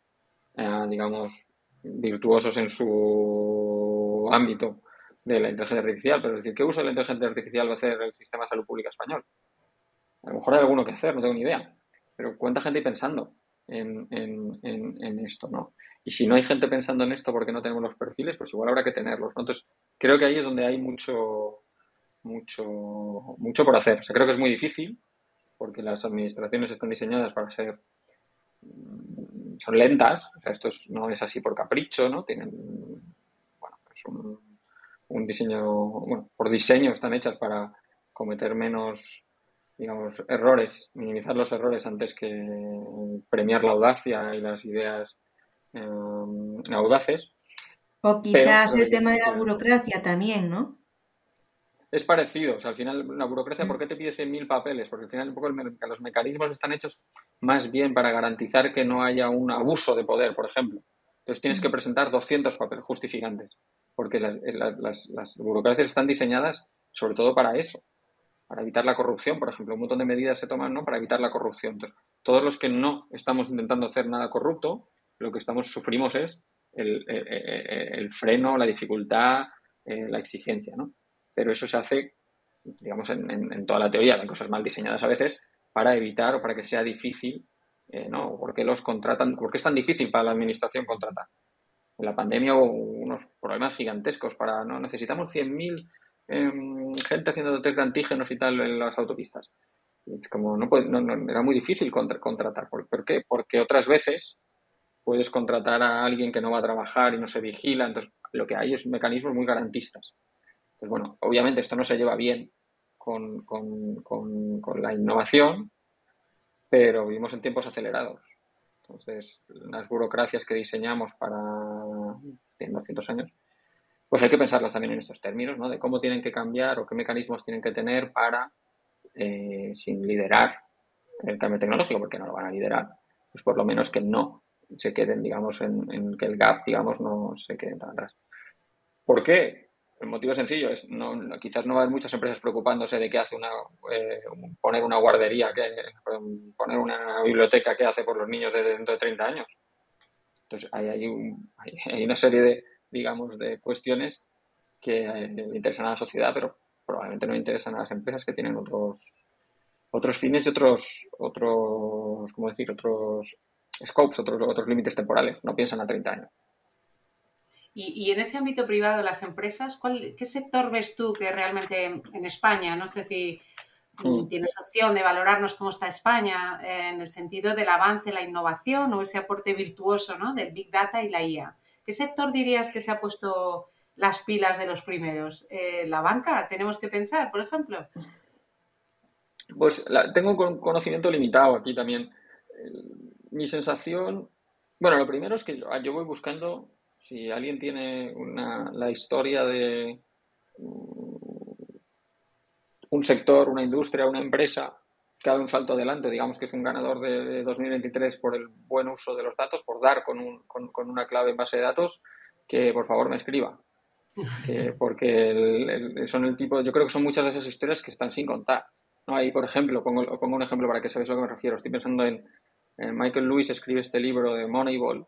eh, digamos, virtuosos en su ámbito de la inteligencia artificial, pero es decir, ¿qué uso de la inteligencia artificial va a hacer el sistema de salud pública español? A lo mejor hay alguno que hacer, no tengo ni idea, pero ¿cuánta gente hay pensando en, esto, no? Y si no hay gente pensando en esto porque no tenemos los perfiles, pues igual habrá que tenerlos, Entonces, creo que ahí es donde hay mucho, mucho, mucho por hacer. O sea, creo que es muy difícil porque las administraciones están diseñadas para ser son lentas, o sea, esto no es así por capricho, ¿no? Tienen, bueno, es un, diseño, bueno, por diseño están hechas para cometer menos, digamos, errores, minimizar los errores antes que premiar la audacia y las ideas eh, audaces. O quizás el tema de la burocracia también, ¿no? Es parecido. O sea, al final, la burocracia, ¿por qué te pide 100.000 papeles? Porque al final un poco los mecanismos están hechos más bien para garantizar que no haya un abuso de poder, por ejemplo. Entonces tienes que presentar 200 papeles justificantes, porque las, eh, las, las, burocracias están diseñadas sobre todo para eso, para evitar la corrupción, por ejemplo. Un montón de medidas se toman ¿no? para evitar la corrupción. Entonces, todos los que no estamos intentando hacer nada corrupto, lo que estamos sufrimos es el, el, el freno, la dificultad, eh, la exigencia, ¿no? Pero eso se hace, digamos, en, toda la teoría, hay cosas mal diseñadas a veces, para evitar o para que sea difícil, eh, ¿no? ¿Por qué los contratan? ¿Por qué es tan difícil para la administración contratar? En la pandemia hubo unos problemas gigantescos para, ¿no? Necesitamos 100.000 em, gente haciendo test de antígenos y tal en las autopistas. Como, no, no, era muy difícil contratar. ¿Por, qué? Porque otras veces puedes contratar a alguien que no va a trabajar y no se vigila. Entonces, lo que hay es mecanismos muy garantistas. Pues bueno, obviamente esto no se lleva bien con, la innovación, pero vivimos en tiempos acelerados. Entonces, las burocracias que diseñamos para 100, 200 años, pues hay que pensarlas también en estos términos, ¿no? De cómo tienen que cambiar o qué mecanismos tienen que tener para, eh, sin liderar el cambio tecnológico, porque no lo van a liderar, pues por lo menos que no se queden, digamos, en, en que el gap, digamos, no se quede tan atrás. ¿Por qué? El motivo sencillo, es no, quizás no va a haber muchas empresas preocupándose de qué hace una eh, poner una guardería, que, poner una biblioteca que hace por los niños de dentro de 30 años. Entonces hay, hay, una serie de, digamos, de cuestiones que eh, interesan a la sociedad, pero probablemente no interesan a las empresas que tienen otros otros fines y otros, otros, ¿cómo decir? Otros scopes, otros, otros límites temporales. No piensan a 30 años. Y, en ese ámbito privado, las empresas, ¿cuál, ¿qué sector ves tú que realmente en España, no sé si mm. tienes opción de valorarnos cómo está España en el sentido del avance, la innovación o ese aporte virtuoso ¿no? del Big Data y la IA? ¿Qué sector dirías que se ha puesto las pilas de los primeros? Eh, ¿La banca? ¿Tenemos que pensar, por ejemplo? Pues tengo un conocimiento limitado aquí también. Mi sensación, bueno, lo primero es que yo voy buscando si alguien tiene una, la historia de un sector, una industria, una empresa que ha dado un salto adelante, digamos que es un ganador de, 2023 por el buen uso de los datos, por dar con, un, con, una clave en base de datos, que por favor me escriba. porque son el tipo, yo creo que son muchas de esas historias que están sin contar. ¿no? Ahí, por ejemplo, pongo, pongo un ejemplo para que sabéis a lo que me refiero. Estoy pensando en, en Michael Lewis escribe este libro de Moneyball,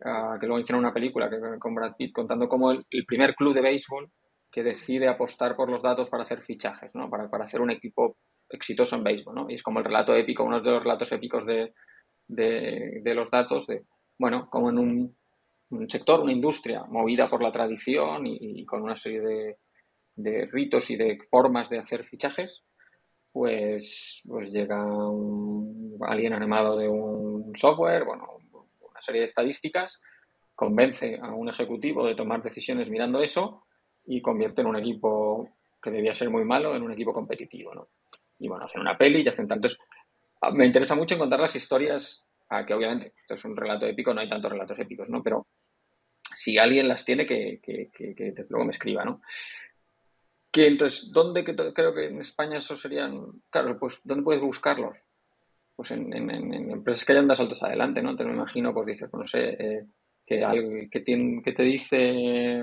que luego hicieron una película que, con Brad Pitt contando cómo el, primer club de béisbol que decide apostar por los datos para hacer fichajes, ¿no? para, para hacer un equipo exitoso en béisbol. ¿no? Y es como el relato épico, uno de los relatos épicos de, de, los datos, de, bueno, como en un, sector, una industria movida por la tradición y, con una serie de, de, ritos y de formas de hacer fichajes, pues, pues llega un, alguien animado de un software, bueno, serie de estadísticas, convence a un ejecutivo de tomar decisiones mirando eso y convierte en un equipo que debía ser muy malo en un equipo competitivo, ¿no? Y bueno, hacen una peli y hacen tantos... Ah, me interesa mucho encontrar las historias, que obviamente esto es un relato épico, no hay tantos relatos épicos, ¿no? Pero si alguien las tiene, que, que, que, que desde luego me escriba, ¿no? Que entonces, ¿dónde creo que en España eso serían, claro, pues, ¿dónde puedes buscarlos? Pues en, empresas que hayan dado saltos adelante, ¿no? Te lo imagino, pues dices, pues no sé, eh, que, que, tiene, que te dice,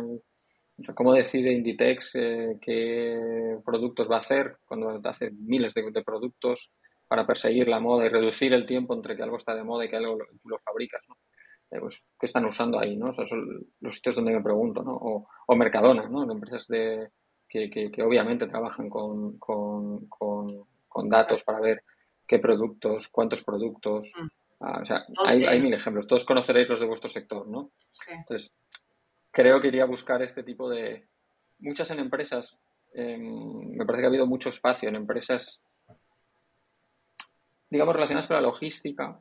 cómo decide Inditex eh, qué productos va a hacer cuando hace miles de, productos para perseguir la moda y reducir el tiempo entre que algo está de moda y que algo tú lo fabricas, ¿no? Eh, pues, ¿qué están usando ahí, no? son los sitios donde me pregunto, ¿no? O, o Mercadona, ¿no? Empresas de, que, que, obviamente trabajan con, con, con datos para ver qué productos, cuántos productos. Mm. Ah, o sea, hay, mil ejemplos. Todos conoceréis los de vuestro sector, ¿no? Sí. Entonces, creo que iría a buscar este tipo de... Muchas en empresas, em, me parece que ha habido mucho espacio en empresas, digamos, relacionadas con la logística.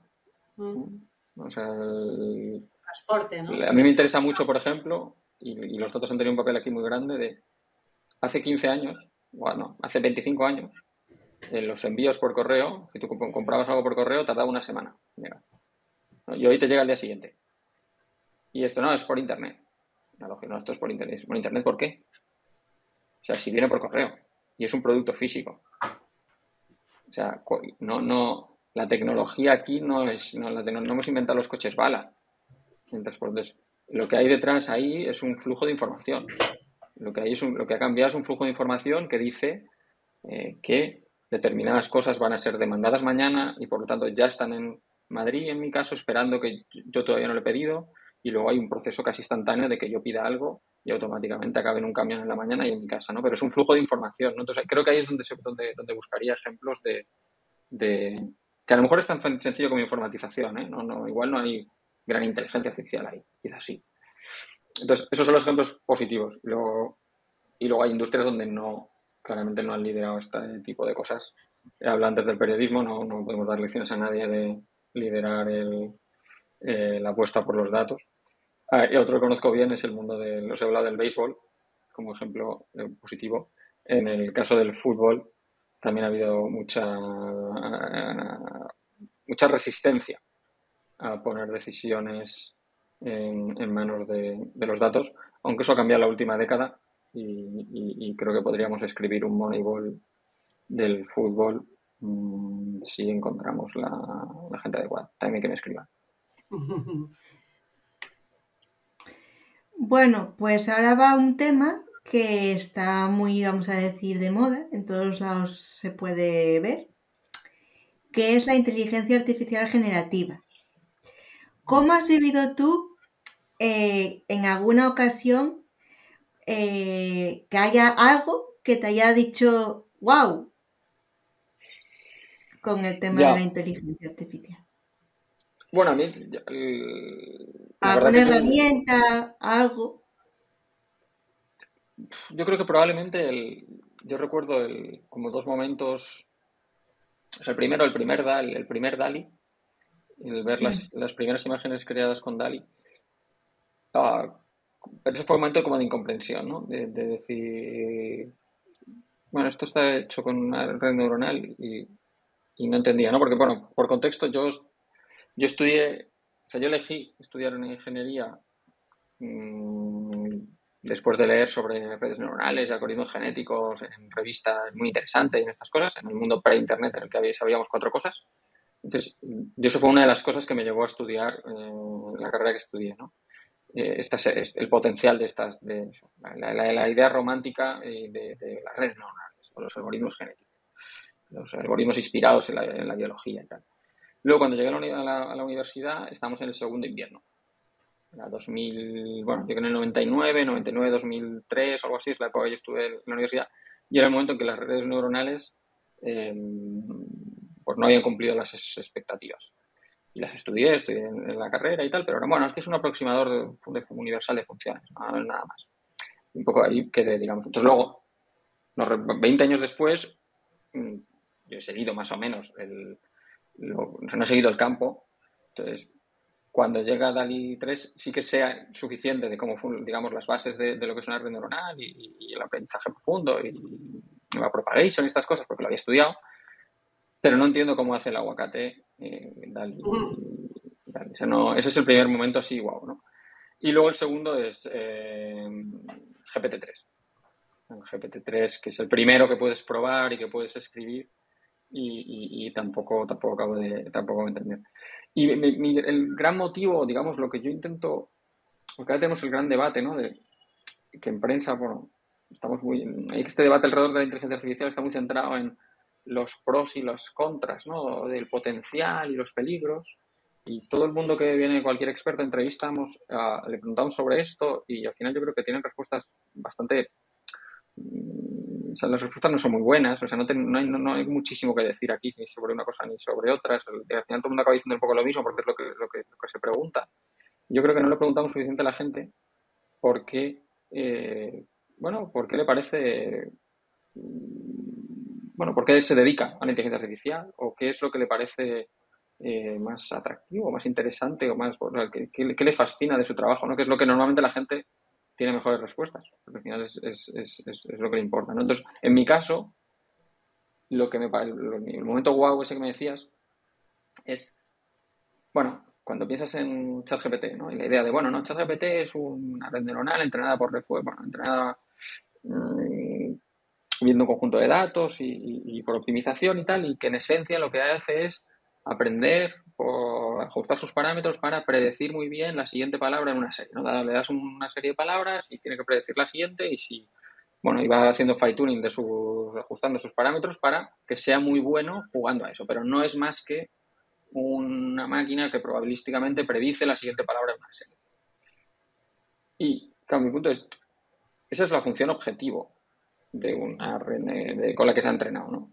Mm. O sea, el... transporte, ¿no? A mí me interesa mucho, por ejemplo, y, y, los datos han tenido un papel aquí muy grande, de hace 15 años, bueno, hace 25 años, en los envíos por correo, si tú comprabas algo por correo, tardaba una semana. Y hoy te llega el día siguiente. Y esto no, es por internet. No, esto es por internet. ¿Por internet por qué? O sea, si viene por correo y es un producto físico. O sea, no, no, la tecnología aquí no es, no, la no hemos inventado los coches bala en transportes. Lo que hay detrás ahí es un flujo de información. Lo que, hay es lo que ha cambiado es un flujo de información que dice eh, que determinadas cosas van a ser demandadas mañana y por lo tanto ya están en Madrid, en mi caso, esperando que yo todavía no lo he pedido y luego hay un proceso casi instantáneo de que yo pida algo y automáticamente acabe en un camión en la mañana y en mi casa, ¿no? Pero es un flujo de información, ¿no? Entonces creo que ahí es donde, se, donde, donde buscaría ejemplos de, de, que a lo mejor es tan sencillo como informatización, ¿eh? No, no, igual no hay gran inteligencia artificial ahí, quizás sí. Entonces, esos son los ejemplos positivos. Luego, y luego hay industrias donde no, claramente no han liderado este tipo de cosas. Hablantes del periodismo, no, no podemos dar lecciones a nadie de liderar eh, la apuesta por los datos. Ah, otro que conozco bien es el mundo del, os he hablado del béisbol, como ejemplo eh, positivo. En el caso del fútbol, también ha habido mucha, mucha resistencia a poner decisiones en, en manos de, de, los datos, aunque eso ha cambiado en la última década y, creo que podríamos escribir un Moneyball del fútbol mm, si encontramos la, gente adecuada. También que me escriba. Bueno, pues ahora va un tema que está muy, vamos a decir, de moda, en todos lados se puede ver, que es la inteligencia artificial generativa. ¿Cómo has vivido tú eh, en alguna ocasión eh, que haya algo que te haya dicho, wow. con el tema de la inteligencia artificial. Bueno, a mí... ¿Alguna herramienta? ¿Algo? Yo creo que probablemente el, yo recuerdo el, como dos momentos. O sea, el primero, el primer DALI, el primer DALI, el ver las, las primeras imágenes creadas con DALI. Ah, pero ese fue un momento como de incomprensión, ¿no? De, decir, bueno, esto está hecho con una red neuronal y, y, no entendía, ¿no? Porque, bueno, por contexto, yo, yo estudié, o sea, yo elegí estudiar en ingeniería mmm, después de leer sobre redes neuronales y algoritmos genéticos en revistas muy interesantes en estas cosas, en el mundo pre-internet en el que sabíamos cuatro cosas. Entonces, eso fue una de las cosas que me llevó a estudiar eh, la carrera que estudié, ¿no? Eh, el potencial de estas, de la, idea romántica eh, de, las redes neuronales o los algoritmos genéticos, los algoritmos inspirados en la, biología y tal. Luego, cuando llegué a la, universidad, estamos en el segundo invierno. 2000, bueno, yo en el 99, 99, 2003 o algo así, es la época que yo estuve en la universidad, y era el momento en que las redes neuronales em, pues no habían cumplido las expectativas. Y las estudié, estudié en, la carrera y tal, pero bueno, es que es un aproximador universal de funciones, nada más. Un poco ahí que digamos. Entonces luego, 20 años después, mm, yo he seguido más o menos el, no he seguido el campo, entonces cuando llega DALI 3 sí que sea suficiente de cómo, digamos, las bases de, lo que es una red neuronal y, el aprendizaje profundo y, la propagation y estas cosas, porque lo había estudiado, pero no entiendo cómo hace el aguacate eh, DALI. ese es el primer momento así, guau, ¿no? Y luego el segundo es eh, GPT-3. GPT-3, que es el primero que puedes probar y que puedes escribir y, tampoco, tampoco acabo de, tampoco de entender. Y el gran motivo, digamos, lo que yo intento, porque ahora tenemos el gran debate, ¿no? De, que en prensa, bueno, estamos muy, este debate alrededor de la inteligencia artificial está muy centrado en los pros y los contras, ¿no? Del potencial y los peligros. Y todo el mundo que viene, cualquier experto, entrevistamos, le preguntamos sobre esto y al final yo creo que tienen respuestas bastante o sea, las respuestas no son muy buenas, o sea, no, no, hay, muchísimo que decir aquí ni sobre una cosa ni sobre otra. al final todo el mundo acaba diciendo un poco lo mismo porque es lo que, lo que, se pregunta. Yo creo que no le preguntamos suficiente a la gente porque, eh, bueno, por qué le parece, bueno, por qué se dedica a la inteligencia artificial o qué es lo que le parece eh, más atractivo, más interesante o más, qué, qué, le fascina de su trabajo, ¿no? Que es lo que normalmente la gente tiene mejores respuestas, porque al final es, lo que le importa. ¿no? Entonces, en mi caso, lo que me el, momento guau ese que me decías es, bueno, cuando piensas en ChatGPT, ¿no? Y la idea de, bueno, no, ChatGPT es una red neuronal entrenada por bueno, entrenada mmm, viendo un conjunto de datos y, y, por optimización y tal, y que en esencia lo que hace es aprender por ajustar sus parámetros para predecir muy bien la siguiente palabra en una serie. Le das una serie de palabras y tiene que predecir la siguiente y si, bueno, y va haciendo fine tuning de sus, ajustando sus parámetros para que sea muy bueno jugando a eso, pero no es más que una máquina que probabilísticamente predice la siguiente palabra en una serie. Y, claro, mi punto es, esa es la función objetivo de una red de, con la que se ha entrenado, ¿no?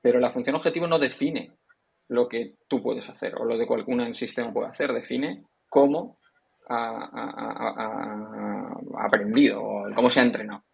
Pero la función objetivo no define lo que tú puedes hacer o lo de cualquier sistema puede hacer, define cómo ha, aprendido o cómo se ha entrenado.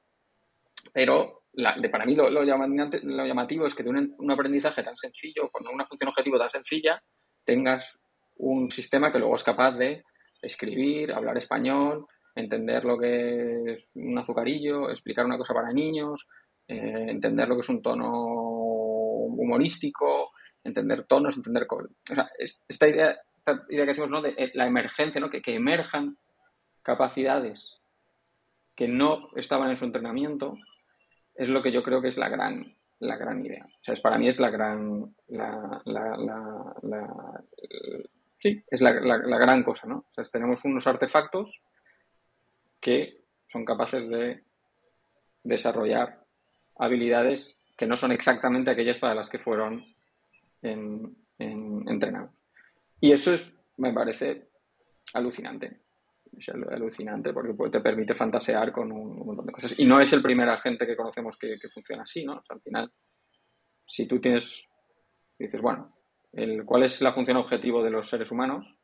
Pero para mí lo, llamativo es que de un, aprendizaje tan sencillo, con una función objetivo tan sencilla, tengas un sistema que luego es capaz de escribir, hablar español, entender lo que es un azucarillo, explicar una cosa para niños, eh, entender lo que es un tono humorístico, entender tonos, entender... O esta idea, esta idea que decimos, ¿no? De eh, la emergencia, ¿no? Que, que emerjan capacidades que no estaban en su entrenamiento, es lo que yo creo que es la gran, la gran idea. O sea, es, para mí es la gran, la, la, la, sí, es la, gran cosa, ¿no? O sea, tenemos unos artefactos que son capaces de desarrollar habilidades que no son exactamente aquellas para las que fueron en, entrenados. Y eso es, me parece alucinante. Es alucinante porque te permite fantasear con un, montón de cosas. Y no es el primer agente que conocemos que, funciona así, ¿no? al final, si tú tienes dices, bueno, ¿cuál es la función objetivo de los seres humanos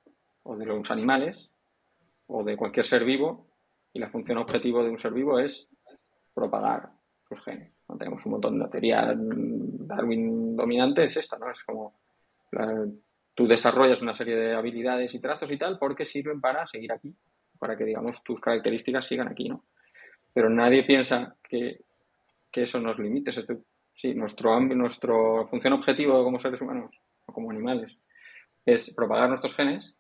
o de los animales o de cualquier ser vivo? Y la función objetivo de un ser vivo es propagar sus genes. Tenemos un montón de teoría Darwin dominante, es esta, ¿no? Es como tú desarrollas una serie de habilidades y trazos y tal porque sirven para seguir aquí, para que, digamos, tus características sigan aquí, ¿no? Pero nadie piensa que, eso nos limite. Sí, nuestro, nuestro función objetivo como seres humanos o como animales es propagar nuestros genes,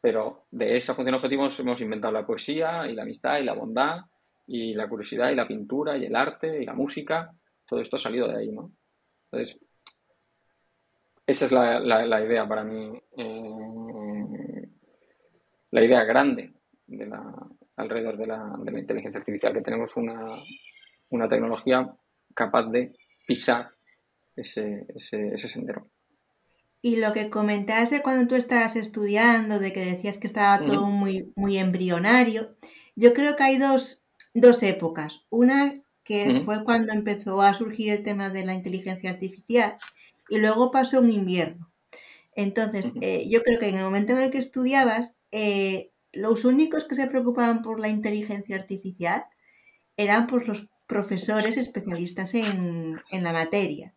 pero de esa función objetivo hemos inventado la poesía y la amistad y la bondad y la curiosidad y la pintura y el arte y la música. Todo esto ha salido de ahí, ¿no? Entonces, esa es la, idea para mí, eh, la idea grande de la, alrededor de la, inteligencia artificial, que tenemos una, tecnología capaz de pisar ese, sendero. Y lo que comentaste cuando tú estabas estudiando, de que decías que estaba todo muy, muy embrionario, yo creo que hay dos, épocas. Una que fue cuando empezó a surgir el tema de la inteligencia artificial y luego pasó un invierno. Entonces, eh, yo creo que en el momento en el que estudiabas, eh, los únicos que se preocupaban por la inteligencia artificial eran pues, los profesores especialistas en, la materia.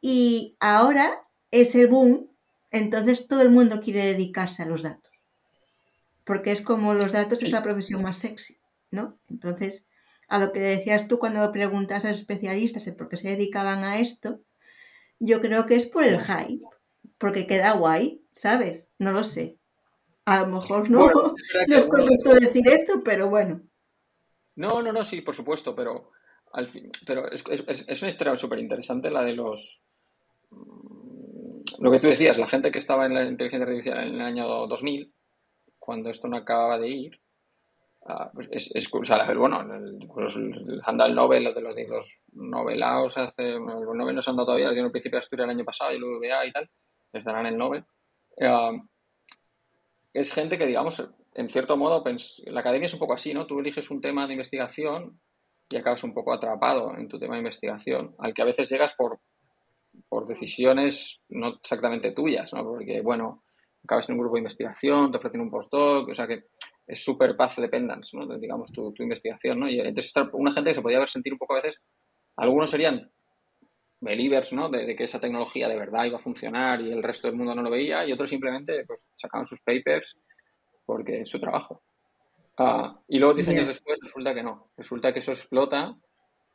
Y ahora es el boom, entonces todo el mundo quiere dedicarse a los datos. Porque es como los datos es la profesión más sexy, ¿no? Entonces, a lo que decías tú cuando preguntas a especialistas por qué se dedicaban a esto, yo creo que es por el hype, porque queda guay, ¿sabes? No lo sé. A lo mejor no, es correcto decir esto, pero bueno. No, no, no, sí, por supuesto, pero al fin, pero es, es, una historia súper interesante la de los lo que tú decías, la gente que estaba en la inteligencia artificial en el año 2000, cuando esto no acababa de ir, Ah, pues es, es o sea, bueno, el, pues el Nobel, los, de los novelados, hace, los Nobel no se han dado todavía, el principio de Asturias el año pasado y el UVA y tal, les darán el Nobel. Ah, es gente que, digamos, en cierto modo, la academia es un poco así, ¿no? Tú eliges un tema de investigación y acabas un poco atrapado en tu tema de investigación, al que a veces llegas por, por decisiones no exactamente tuyas, ¿no? Porque, bueno, acabas en un grupo de investigación, te ofrecen un postdoc, o sea que es súper path dependence, ¿no? digamos, tu, investigación, ¿no? Y entonces una gente que se podía ver sentir un poco a veces, algunos serían believers, ¿no? De, que esa tecnología de verdad iba a funcionar y el resto del mundo no lo veía y otros simplemente pues sacaban sus papers porque es su trabajo. Ah, y luego 10 años después resulta que no, resulta que eso explota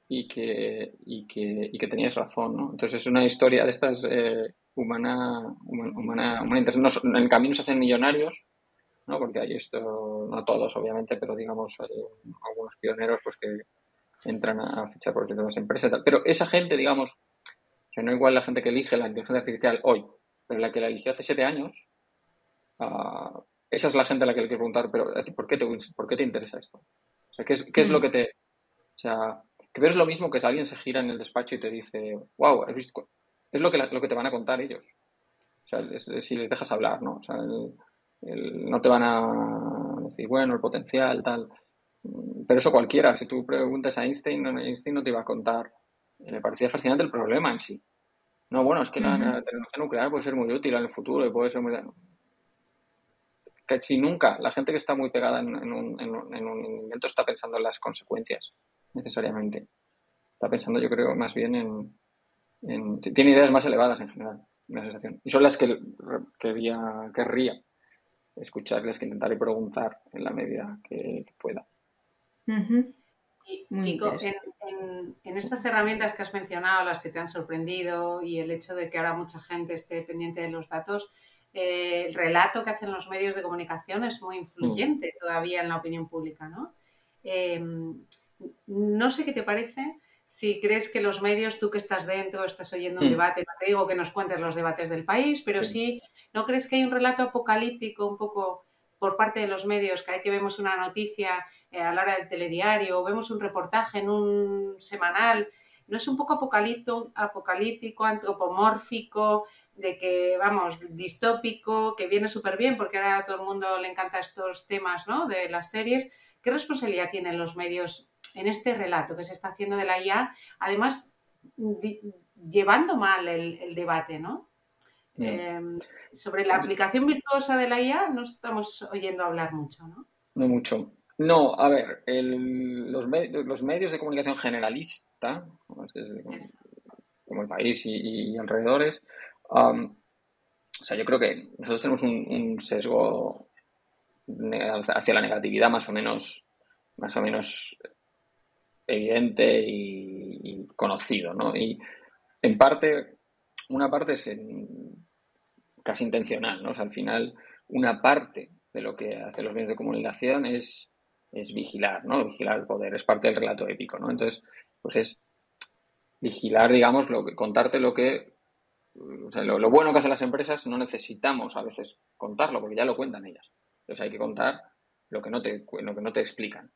y que, y que, y que tenías razón, ¿no? Entonces es una historia de estas eh, humana, humana, humana, en el camino se hacen millonarios ¿no? Porque hay esto, no todos obviamente, pero digamos hay algunos pioneros pues que entran a fichar por las empresas y tal. Pero esa gente, digamos, que no igual la gente que elige la inteligencia artificial hoy, pero la que la eligió hace siete años, uh, esa es la gente a la que le quiero preguntar, pero ¿por qué te, por qué te interesa esto? O sea, ¿qué es, qué es lo mm. que te... O sea, que ves lo mismo que alguien se gira en el despacho y te dice, wow, ¿has visto? es lo que, lo que te van a contar ellos. O sea, si les dejas hablar, ¿no? O sea, el, no te van a decir, bueno, el potencial, tal. Pero eso cualquiera, si tú preguntas a Einstein, Einstein no te iba a contar. Me parecía fascinante el problema en sí. No, bueno, es que la, tecnología nuclear puede ser muy útil en el futuro y puede ser muy... Que si nunca, la gente que está muy pegada en, un, en, un, invento está pensando en las consecuencias, necesariamente. Está pensando, yo creo, más bien en... tiene ideas más elevadas en general, la sensación. Y son las que quería, querría escucharles, que intentaré preguntar en la medida que, pueda. Y, Kiko, en, estas herramientas que has mencionado, las que te han sorprendido y el hecho de que ahora mucha gente esté pendiente de los datos, eh, el relato que hacen los medios de comunicación es muy influyente mm. todavía en la opinión pública, ¿no? Eh, no sé qué te parece si crees que los medios, tú que estás dentro, estás oyendo un mm. debate, no te digo que nos cuentes los debates del país, pero sí. ¿no crees que hay un relato apocalíptico un poco por parte de los medios, que hay que vemos una noticia eh, a la hora del telediario, o vemos un reportaje en un semanal, ¿no es un poco apocalíptico, apocalíptico antropomórfico, de que, vamos, distópico, que viene súper bien porque ahora a todo el mundo le encanta estos temas, ¿no? De las series. ¿Qué responsabilidad tienen los medios en este relato que se está haciendo de la IA, además llevando mal el, debate, ¿no? Em, sobre la aplicación virtuosa de la IA no estamos oyendo hablar mucho, ¿no? No mucho. No, a ver, los, los, medios de comunicación generalista, como el país y, alrededores, o sea, yo creo que nosotros tenemos un, sesgo hacia la negatividad más o menos, más o menos evidente y, conocido, ¿no? Y en parte, una parte es casi intencional, ¿no? O sea, al final, una parte de lo que hacen los medios de comunicación es es vigilar, ¿no? Vigilar el poder, es parte del relato épico, ¿no? Entonces, pues es vigilar, digamos, lo que, contarte lo que, o sea, lo, bueno que hacen las empresas no necesitamos a veces contarlo, porque ya lo cuentan ellas. Entonces hay que contar lo que no te, lo que no te explican.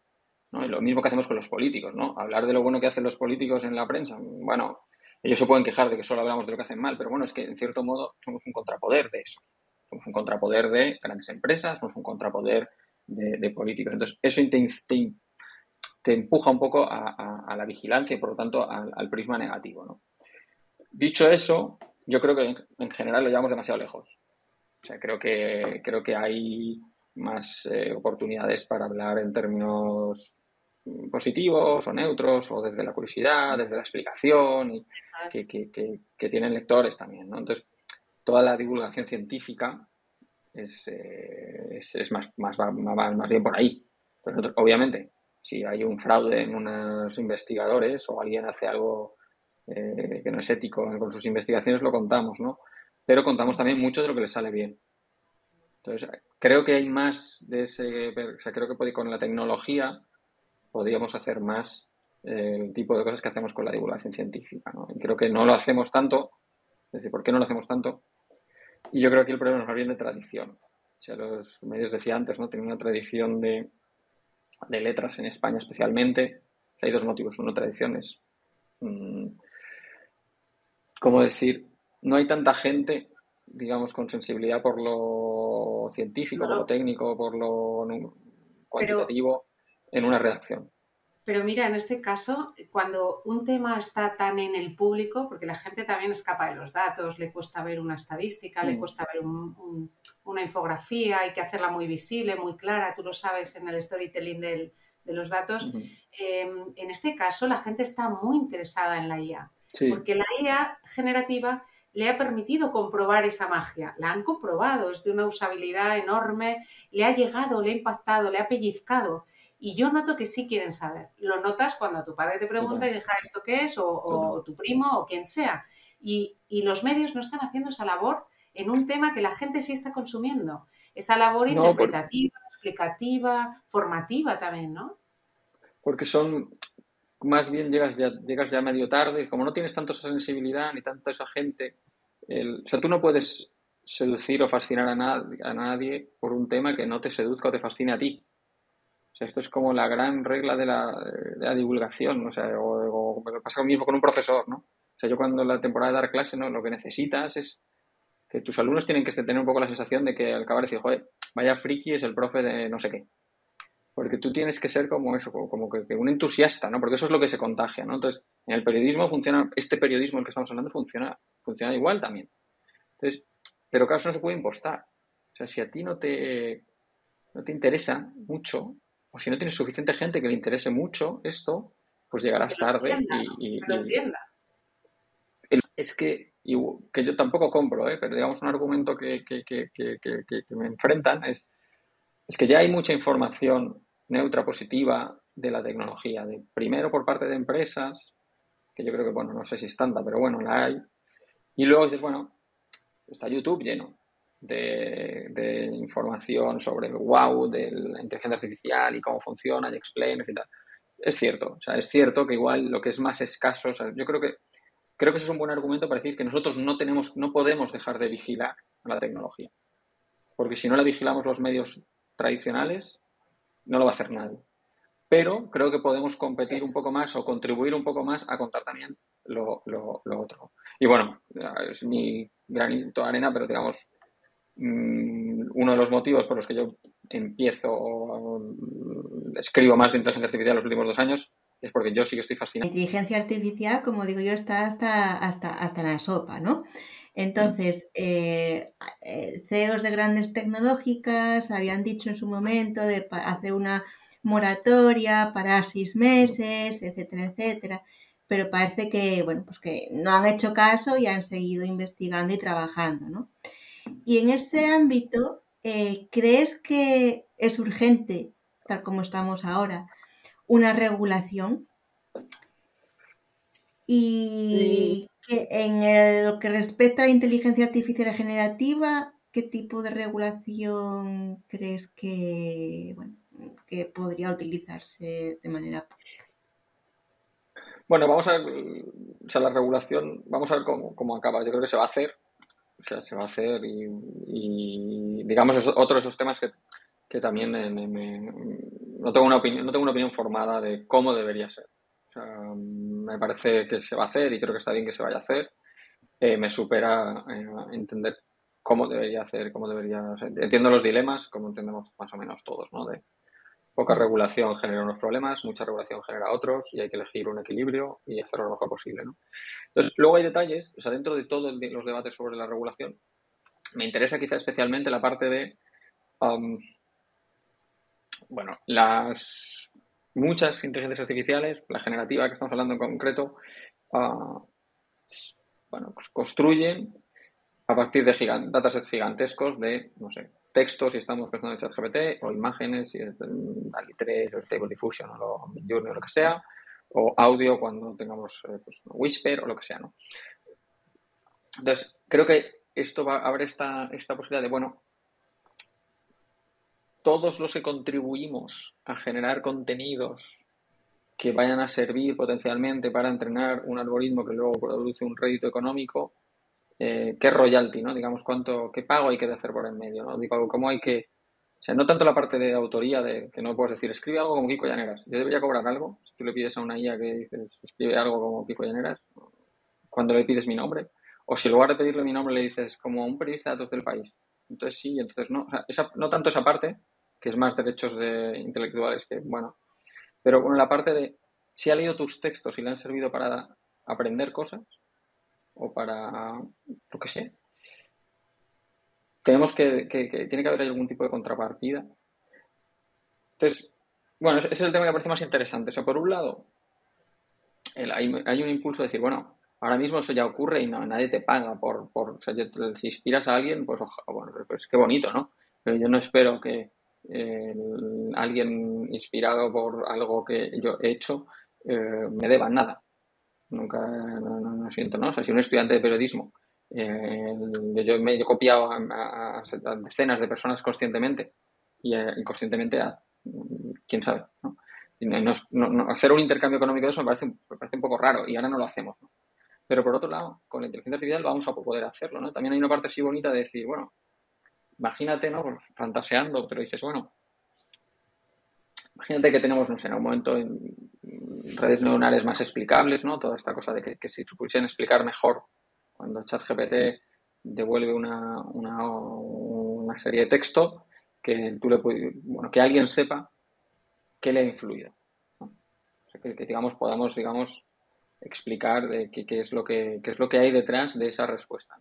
¿No? Y lo mismo que hacemos con los políticos, ¿no? Hablar de lo bueno que hacen los políticos en la prensa, bueno, ellos se pueden quejar de que solo hablamos de lo que hacen mal, pero bueno, es que en cierto modo somos un contrapoder de esos. Somos un contrapoder de grandes empresas, somos un contrapoder de, políticos. Entonces, eso te, te, empuja un poco a, la vigilancia y, por lo tanto, al, prisma negativo. Dicho eso, yo creo que en general lo llevamos demasiado lejos. O sea, creo que, creo que hay más eh, oportunidades para hablar en términos positivos o neutros o desde la curiosidad, desde la explicación y que, que, tienen lectores también. ¿no? Entonces, toda la divulgación científica es, eh, es, más, más, más, bien por ahí. obviamente, si hay un fraude en unos investigadores o alguien hace algo eh, que no es ético con sus investigaciones, lo contamos, ¿no? Pero contamos también mucho de lo que les sale bien. Entonces, creo que hay más de ese, o sea, creo que con la tecnología podríamos hacer más eh, el tipo de cosas que hacemos con la divulgación científica, ¿no? Y creo que no lo hacemos tanto, es decir, ¿por qué no lo hacemos tanto? Y yo creo que el problema es más bien de tradición. O sea, los medios decía antes, ¿no? Tienen una tradición de, letras en España especialmente. Hay dos motivos. Uno, tradiciones. Mm, ¿Cómo decir? No hay tanta gente, digamos, con sensibilidad por lo científico, por lo técnico, por lo cuantitativo en una redacción. Pero mira, en este caso, cuando un tema está tan en el público, porque la gente también escapa de los datos, le cuesta ver una estadística, le cuesta ver una infografía, hay que hacerla muy visible, muy clara, tú lo sabes en el storytelling de los datos. Em, en este caso, la gente está muy interesada en la IA, porque la IA generativa le ha permitido comprobar esa magia. La han comprobado, es de una usabilidad enorme, le ha llegado, le ha impactado, le ha pellizcado. Y yo noto que sí quieren saber. Lo notas cuando tu padre te pregunta y deja esto qué es, o, tu primo, o quien sea. Y, los medios no están haciendo esa labor en un tema que la gente sí está consumiendo. Esa labor interpretativa, explicativa, formativa también, ¿no? Porque son, más bien llegas ya, llegas ya medio tarde, como no tienes tanto esa sensibilidad ni tanta esa gente, o sea, tú no puedes seducir o fascinar a, a nadie por un tema que no te seduzca o te fascine a ti esto es como la gran regla de la, divulgación, o sea, o, me pasa lo mismo con un profesor, ¿no? O sea, yo cuando la temporada de dar clase, ¿no? Lo que necesitas es que tus alumnos tienen que tener un poco la sensación de que al acabar decir, joder, vaya friki es el profe de no sé qué. Porque tú tienes que ser como eso, como, que, un entusiasta, ¿no? Porque eso es lo que se contagia, ¿no? Entonces, en el periodismo funciona, este periodismo del que estamos hablando funciona, funciona igual también. Entonces, pero claro, eso no se puede impostar. O sea, si a ti no te, no te interesa mucho, o si no tienes suficiente gente que le interese mucho esto, pues llegarás tarde y, lo entienda. Es que, que yo tampoco compro, ¿eh? pero digamos un argumento que, me enfrentan es, es que ya hay mucha información neutra positiva de la tecnología, de, primero por parte de empresas, que yo creo que, bueno, no sé si es tanta, pero bueno, la hay. Y luego dices, bueno, está YouTube lleno de, información sobre el wow de la inteligencia artificial y cómo funciona y explain, etc. Es cierto, o sea, es cierto que igual lo que es más escaso, yo creo que creo que eso es un buen argumento para decir que nosotros no tenemos, no podemos dejar de vigilar a la tecnología. Porque si no la vigilamos los medios tradicionales, no lo va a hacer nadie. Pero creo que podemos competir un poco más o contribuir un poco más a contar también lo, lo, lo otro. Y bueno, es mi granito de arena, pero digamos, Mm, uno de los motivos por los que yo empiezo, escribo más de inteligencia artificial los últimos dos años, es porque yo sí que estoy fascinado. La inteligencia artificial, como digo yo, está hasta, hasta, hasta la sopa, ¿no? Entonces, eh, eh, CEOs de grandes tecnológicas habían dicho en su momento de hacer una moratoria, para seis meses, etcétera, etcétera. Pero parece que, bueno, pues que no han hecho caso y han seguido investigando y trabajando, ¿no? Y en ese ámbito, eh, ¿crees que es urgente, tal como estamos ahora, una regulación? Y que en lo que respecta a inteligencia artificial generativa, ¿qué tipo de regulación crees que, bueno, que podría utilizarse de manera bueno, vamos a ver, o sea, la regulación, vamos a ver cómo, acaba. Yo creo que se va a hacer, o sea, se va a hacer y, digamos, otro de esos temas que, también no, tengo una opinión, no tengo una opinión formada de cómo debería ser. O sea, me parece que se va a hacer y creo que está bien que se vaya a hacer. Eh, me supera eh, entender cómo debería hacer, cómo debería... entiendo los dilemas, como entendemos más o menos todos, ¿no? De, Poca regulación genera unos problemas, mucha regulación genera otros y hay que elegir un equilibrio y hacerlo lo mejor posible. ¿no? Entonces, luego hay detalles, o sea, dentro de todos los debates sobre la regulación, me interesa quizá especialmente la parte de, bueno, las muchas inteligencias artificiales, la generativa que estamos hablando en concreto, uh, bueno, pues construyen a partir de datasets gigantescos de, no sé, textos si estamos pensando en ChatGPT, o imágenes, si es DALI 3 o Stable Diffusion o Midjourney o lo que sea, o audio cuando tengamos eh, pues, Whisper o lo que sea, ¿no? Entonces, creo que esto va a abrir esta, esta posibilidad de, bueno, todos los que contribuimos a generar contenidos que vayan a servir potencialmente para entrenar un algoritmo que luego produce un rédito económico, eh, qué royalty, ¿no? Digamos, cuánto, qué pago hay que hacer por en medio, ¿no? Digo, cómo hay que, o sea, no tanto la parte de autoría de que no puedes decir, escribe algo como Kiko Llaneras. Yo debería cobrar algo. Si tú le pides a una IA que dices, escribe algo como Kiko Llaneras, cuando le pides mi nombre. O si en lugar de pedirle mi nombre le dices, como un periodista de datos del país. Entonces sí, entonces no. O sea, no tanto esa parte, que es más derechos de intelectuales que, bueno. Pero bueno, la parte de, si ha leído tus textos y le han servido para aprender cosas, o para lo que sé. Tenemos que, tiene que haber algún tipo de contrapartida. Entonces, bueno, ese es el tema que me parece más interesante. O por un lado, hay, un impulso de decir, bueno, ahora mismo eso ya ocurre y no, nadie te paga por, por o sea, si inspiras a alguien, pues bueno, pues qué bonito, ¿no? Pero yo no espero que alguien inspirado por algo que yo he hecho eh, me deba nada nunca no, siento, ¿no? O sea, si un estudiante de periodismo, eh, yo me he copiado a, decenas de personas conscientemente y eh, inconscientemente a quién sabe, ¿no? hacer un intercambio económico de eso me parece, me parece un poco raro y ahora no lo hacemos, ¿no? Pero por otro lado, con la inteligencia artificial vamos a poder hacerlo, ¿no? También hay una parte así bonita de decir, bueno, imagínate, ¿no? Fantaseando, pero dices, bueno, imagínate que tenemos, no sé, en un momento en, redes neuronales más explicables, ¿no? Toda esta cosa de que, que si se pudiesen explicar mejor cuando ChatGPT devuelve una, una, serie de texto, que tú le bueno, que alguien sepa qué le ha influido. que, digamos podamos digamos explicar de qué, es lo que qué es lo que hay detrás de esa respuesta.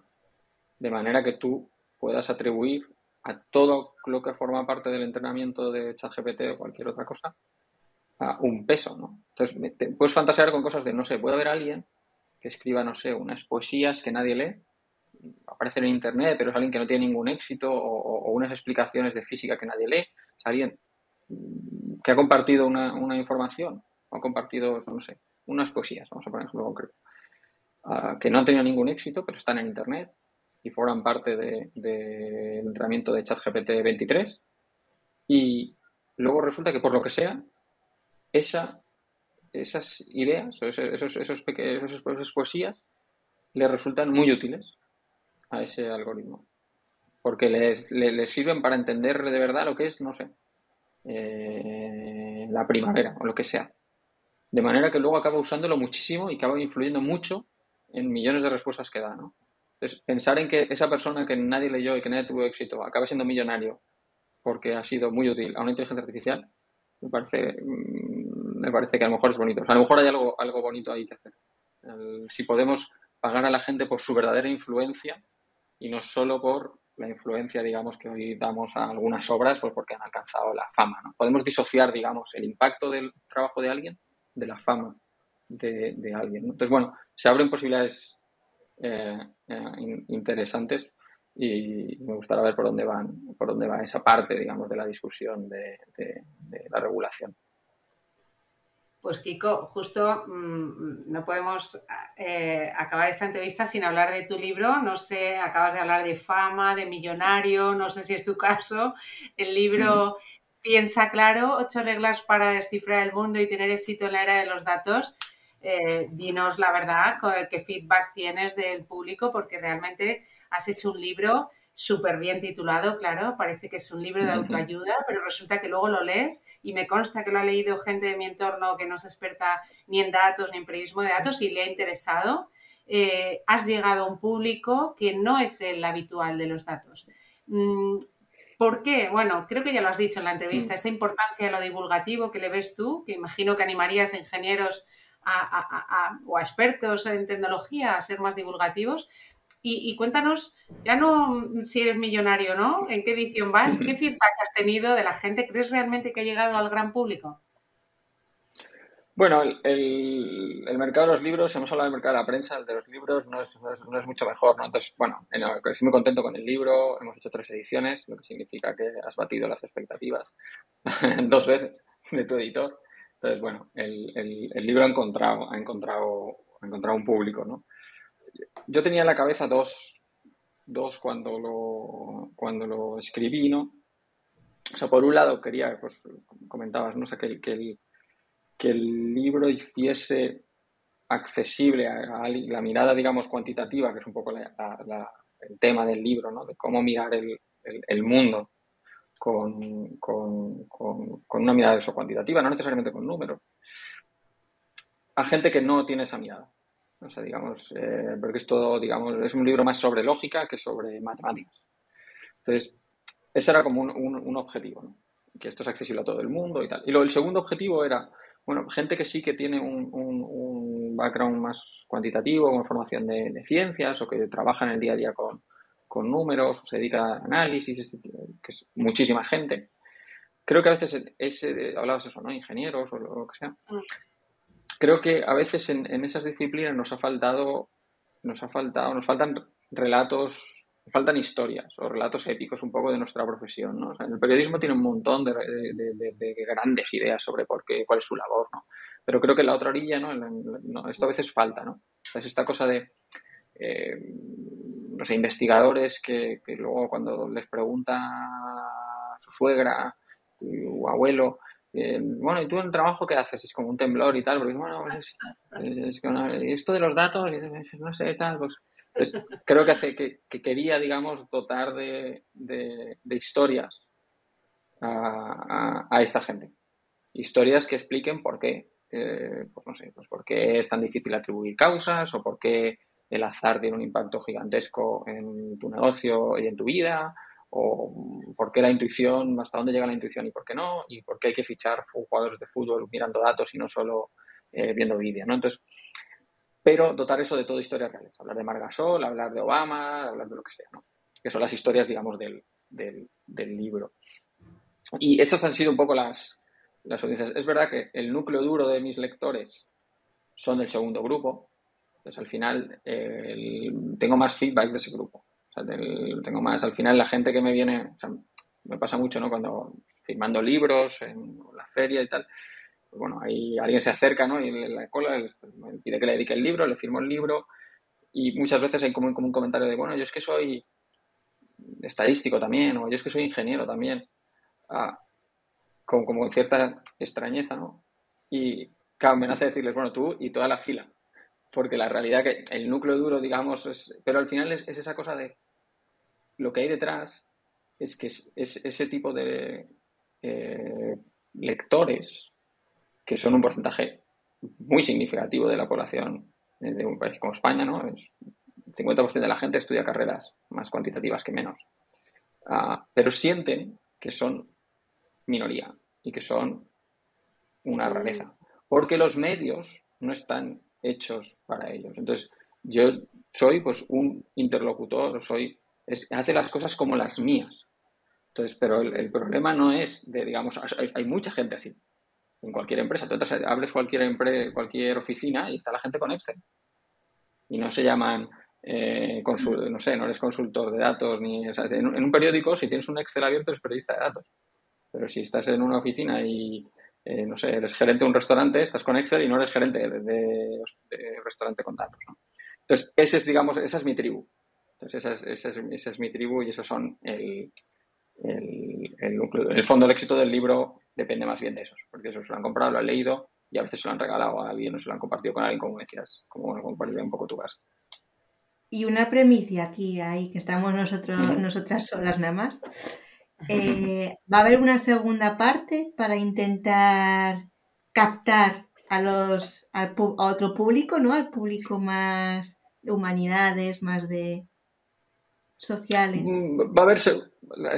De manera que tú puedas atribuir a todo lo que forma parte del entrenamiento de ChatGPT o cualquier otra cosa un peso, ¿no? Entonces, puedes fantasear con cosas de, no sé, puede haber alguien que escriba, no sé, unas poesías que nadie lee, aparecen en internet, pero es alguien que no tiene ningún éxito, o, unas explicaciones de física que nadie lee, es alguien que ha compartido una, información, o ha compartido, no sé, unas poesías, vamos a poner ejemplo concreto, ah, que no han tenido ningún éxito, pero están en internet y forman parte del de, entrenamiento de ChatGPT 23, y luego resulta que por lo que sea, esa, esas ideas, esos, esos, esos, esas poesías, le resultan muy útiles a ese algoritmo. Porque le, sirven para entender de verdad lo que es, no sé, eh, la primavera o lo que sea. De manera que luego acaba usándolo muchísimo y acaba influyendo mucho en millones de respuestas que da, ¿no? Entonces, pensar en que esa persona que nadie leyó y que nadie tuvo éxito acaba siendo millonario porque ha sido muy útil a una inteligencia artificial, me parece mm, me parece que a lo mejor es bonito. a lo mejor hay algo, algo bonito ahí que hacer. si podemos pagar a la gente por su verdadera influencia y no solo por la influencia, digamos, que hoy damos a algunas obras, pues porque han alcanzado la fama. ¿no? Podemos disociar, digamos, el impacto del trabajo de alguien de la fama de, alguien. Entonces, bueno, se abren posibilidades eh, eh, interesantes y me gustaría ver por dónde van, por dónde va esa parte, digamos, de la discusión de la regulación. Pues Kiko, justo mm, no podemos eh, acabar esta entrevista sin hablar de tu libro. No sé, acabas de hablar de fama, de millonario, no sé si es tu caso. El libro Piensa claro, ocho reglas para descifrar el mundo y tener éxito en la era de los datos. Eh, dinos la verdad, qué feedback tienes del público, porque realmente has hecho un libro súper bien titulado, claro, parece que es un libro de autoayuda, pero resulta que luego lo lees y me consta que lo ha leído gente de mi entorno que no es experta ni en datos ni en periodismo de datos y le ha interesado. Eh, has llegado a un público que no es el habitual de los datos. Mm, ¿Por qué? Bueno, creo que ya lo has dicho en la entrevista, mm. esta importancia de lo divulgativo que le ves tú, que imagino que animarías a ingenieros o a expertos en tecnología a ser más divulgativos, y, cuéntanos, ya no si eres millonario, ¿no? ¿En qué edición vas? ¿Qué feedback has tenido de la gente? ¿Crees realmente que ha llegado al gran público? Bueno, el, mercado de los libros, hemos hablado del mercado de la prensa, el de los libros no es, no es, mucho mejor, ¿no? Entonces, bueno, estoy muy contento con el libro, hemos hecho tres ediciones, lo que significa que has batido las expectativas dos veces de tu editor. Entonces, bueno, el, el, libro ha encontrado, ha encontrado, ha encontrado un público, ¿no? yo tenía en la cabeza dos, dos cuando lo, cuando lo escribí, ¿no? O sea, por un lado quería, pues comentabas, ¿no? Que, el, que el libro hiciese accesible a, la mirada, digamos, cuantitativa, que es un poco el tema del libro, ¿no? De cómo mirar el, el, mundo con, con, con, una mirada eso, cuantitativa, no necesariamente con números, a gente que no tiene esa mirada. O sea, digamos, eh, porque esto, digamos, es un libro más sobre lógica que sobre matemáticas. Entonces, ese era como un, objetivo, ¿no? Que esto es accesible a todo el mundo y tal. Y luego el segundo objetivo era, bueno, gente que sí que tiene un, background más cuantitativo, con formación de, ciencias o que trabaja en el día a día con, números o se dedica a análisis, este que es muchísima gente. Creo que a veces ese, hablabas eso, ¿no? Ingenieros o lo que sea. Mm creo que a veces en, esas disciplinas nos ha faltado, nos ha faltado, nos faltan relatos, faltan historias o relatos épicos un poco de nuestra profesión, ¿no? el periodismo tiene un montón de, grandes ideas sobre por qué, cuál es su labor, ¿no? Pero creo que en la otra orilla, ¿no? esto a veces falta, ¿no? Es esta cosa de, eh, no sé, investigadores que, que luego cuando les pregunta a su suegra, su abuelo, eh, bueno, ¿y tú el trabajo qué haces? Es como un temblor y tal, porque bueno, pues esto de los datos, no sé, tal, pues, pues creo que, hace, que, quería, digamos, dotar de, historias a, esta gente. Historias que expliquen por qué, eh, pues no sé, pues por qué es tan difícil atribuir causas o por qué el azar tiene un impacto gigantesco en tu negocio y en tu vida o por qué la intuición, hasta dónde llega la intuición y por qué no, y por qué hay que fichar jugadores de fútbol mirando datos y no solo eh, viendo vídeo, ¿no? Entonces, pero dotar eso de todo historias reales, hablar de Margasol, hablar de Obama, hablar de lo que sea, ¿no? Que son las historias, digamos, del, del, libro. Y esas han sido un poco las, las audiencias. Es verdad que el núcleo duro de mis lectores son del segundo grupo, al final tengo más feedback de ese grupo tengo más, al final la gente que me viene, me pasa mucho, ¿no? Cuando firmando libros en la feria y tal, pues bueno, ahí alguien se acerca, ¿no? Y en la cola me pide que le dedique el libro, le firmo el libro y muchas veces hay como, un comentario de, bueno, yo es que soy estadístico también, o yo es que soy ingeniero también, ah, como, como cierta extrañeza, ¿no? Y claro, me nace decirles, bueno, tú y toda la fila, porque la realidad que el núcleo duro, digamos, es, pero al final es esa cosa de lo que hay detrás es que es, ese tipo de eh, lectores, que son un porcentaje muy significativo de la población de un país como España, ¿no? El 50% de la gente estudia carreras más cuantitativas que menos. Ah, pero sienten que son minoría y que son una rareza. porque los medios no están hechos para ellos. Entonces, yo soy pues un interlocutor, soy, hace las cosas como las mías. Entonces, pero el, problema no es de, digamos, hay, mucha gente así en cualquier empresa. Tú hables cualquier, cualquier oficina y está la gente con Excel. Y no se llaman, eh, no sé, no eres consultor de datos, ni, en, un periódico, si tienes un Excel abierto, eres periodista de datos. Pero si estás en una oficina y, eh, no sé, eres gerente de un restaurante, estás con Excel y no eres gerente de, de, restaurante con datos. Entonces, ese es, digamos, esa es mi tribu. Entonces, esa es, esa es, mi tribu y esos son el, el, el, fondo del éxito del libro depende más bien de esos, porque esos se lo han comprado, lo han leído y a veces se lo han regalado a alguien o se lo han compartido con alguien, como decías, como compartir un poco tu casa. Y una premicia aquí, ahí, que estamos nosotros, nosotras solas nada más. Eh, ¿Va a haber una segunda parte para intentar captar a los a otro público, ¿no? Al público más de humanidades, más de sociales. Mm, va a haber,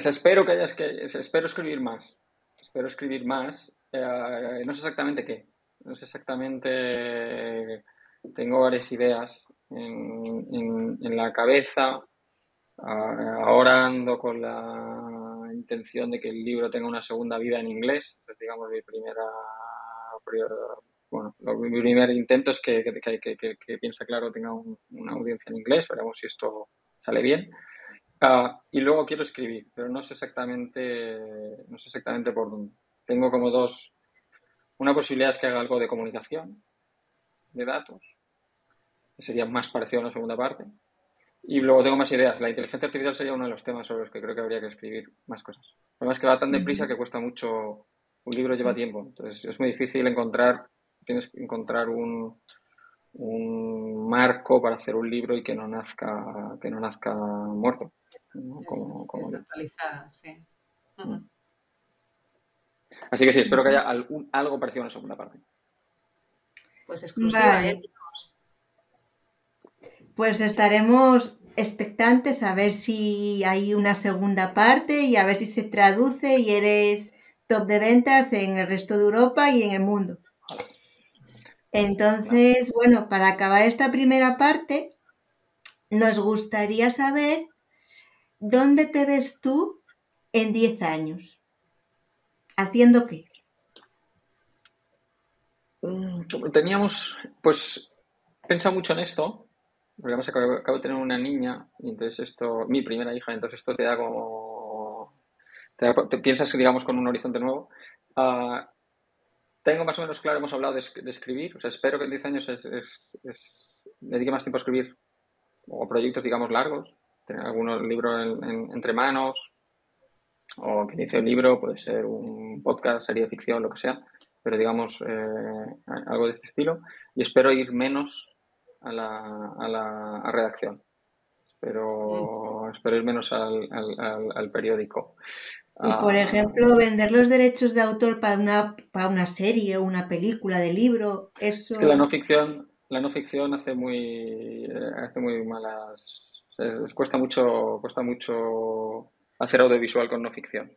espero que hayas que, espero escribir más, espero escribir más. Eh, no sé exactamente qué, no sé exactamente. Tengo varias ideas en, en la cabeza. Ahora ando con la intención de que el libro tenga una segunda vida en inglés. Digamos, mi primera. Bueno, mi primer intento es que, que, que, Piensa Claro tenga una audiencia en inglés. Veremos si esto sale bien. Ah, y luego quiero escribir, pero no sé exactamente, no sé exactamente por dónde. Tengo como dos. Una posibilidad es que haga algo de comunicación, de datos, que sería más parecido a la segunda parte. Y luego tengo más ideas. La inteligencia artificial sería uno de los temas sobre los que creo que habría que escribir más cosas. El problema es que va tan deprisa que cuesta mucho. Un libro lleva tiempo. Entonces es muy difícil encontrar. Tienes que encontrar un, un marco para hacer un libro y que no nazca, que no nazca muerto. sí. Mm. Así que sí, espero que haya algo parecido en la segunda parte. Pues exclusiva, ¿eh? Pues estaremos expectantes a ver si hay una segunda parte y a ver si se traduce y eres top de ventas en el resto de Europa y en el mundo. Entonces, bueno, para acabar esta primera parte, nos gustaría saber dónde te ves tú en 10 años. ¿Haciendo qué? Mm, teníamos, pues, pensado mucho en esto, porque además acabo, de tener una niña, y entonces esto, mi primera hija, entonces esto te da como, te, piensas, digamos, con un horizonte nuevo. Uh, tengo más o menos claro, hemos hablado de, escribir, o sea, espero que en 10 años es, dedique más tiempo a escribir o proyectos, digamos, largos, tener algún libro entre manos, o que inicie un libro, puede ser un podcast, serie de ficción, lo que sea, pero digamos, eh, algo de este estilo, y espero ir menos a la, a la redacción. Espero, mm. espero ir menos al, al periódico. Y por ah. ejemplo, vender los derechos de autor para una, para una serie o una película de libro, eso... Es que la no ficción, la no ficción hace muy, eh, hace muy malas... cuesta mucho, cuesta mucho hacer audiovisual con no ficción.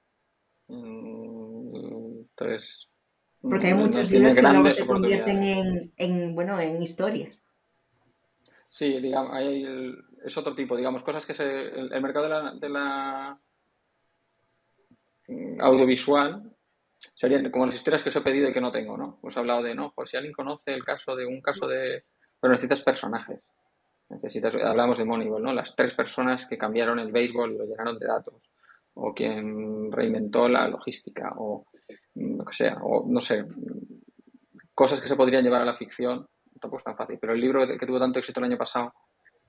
Mm, entonces... Porque hay muchos libros que luego se convierten en, en, bueno, en historias. Sí, digamos, hay es otro tipo, digamos, cosas que se, el, mercado de la, de la audiovisual serían como las historias que os he pedido y que no tengo, ¿no? Os he hablado de, no, pues si alguien conoce el caso de un caso de... Pero necesitas personajes. Necesitas, hablamos de Moneyball, ¿no? Las tres personas que cambiaron el béisbol y lo llenaron de datos. O quien reinventó la logística. O lo que sea. O no sé. Cosas que se podrían llevar a la ficción. Tampoco es tan fácil. Pero el libro que tuvo tanto éxito el año pasado,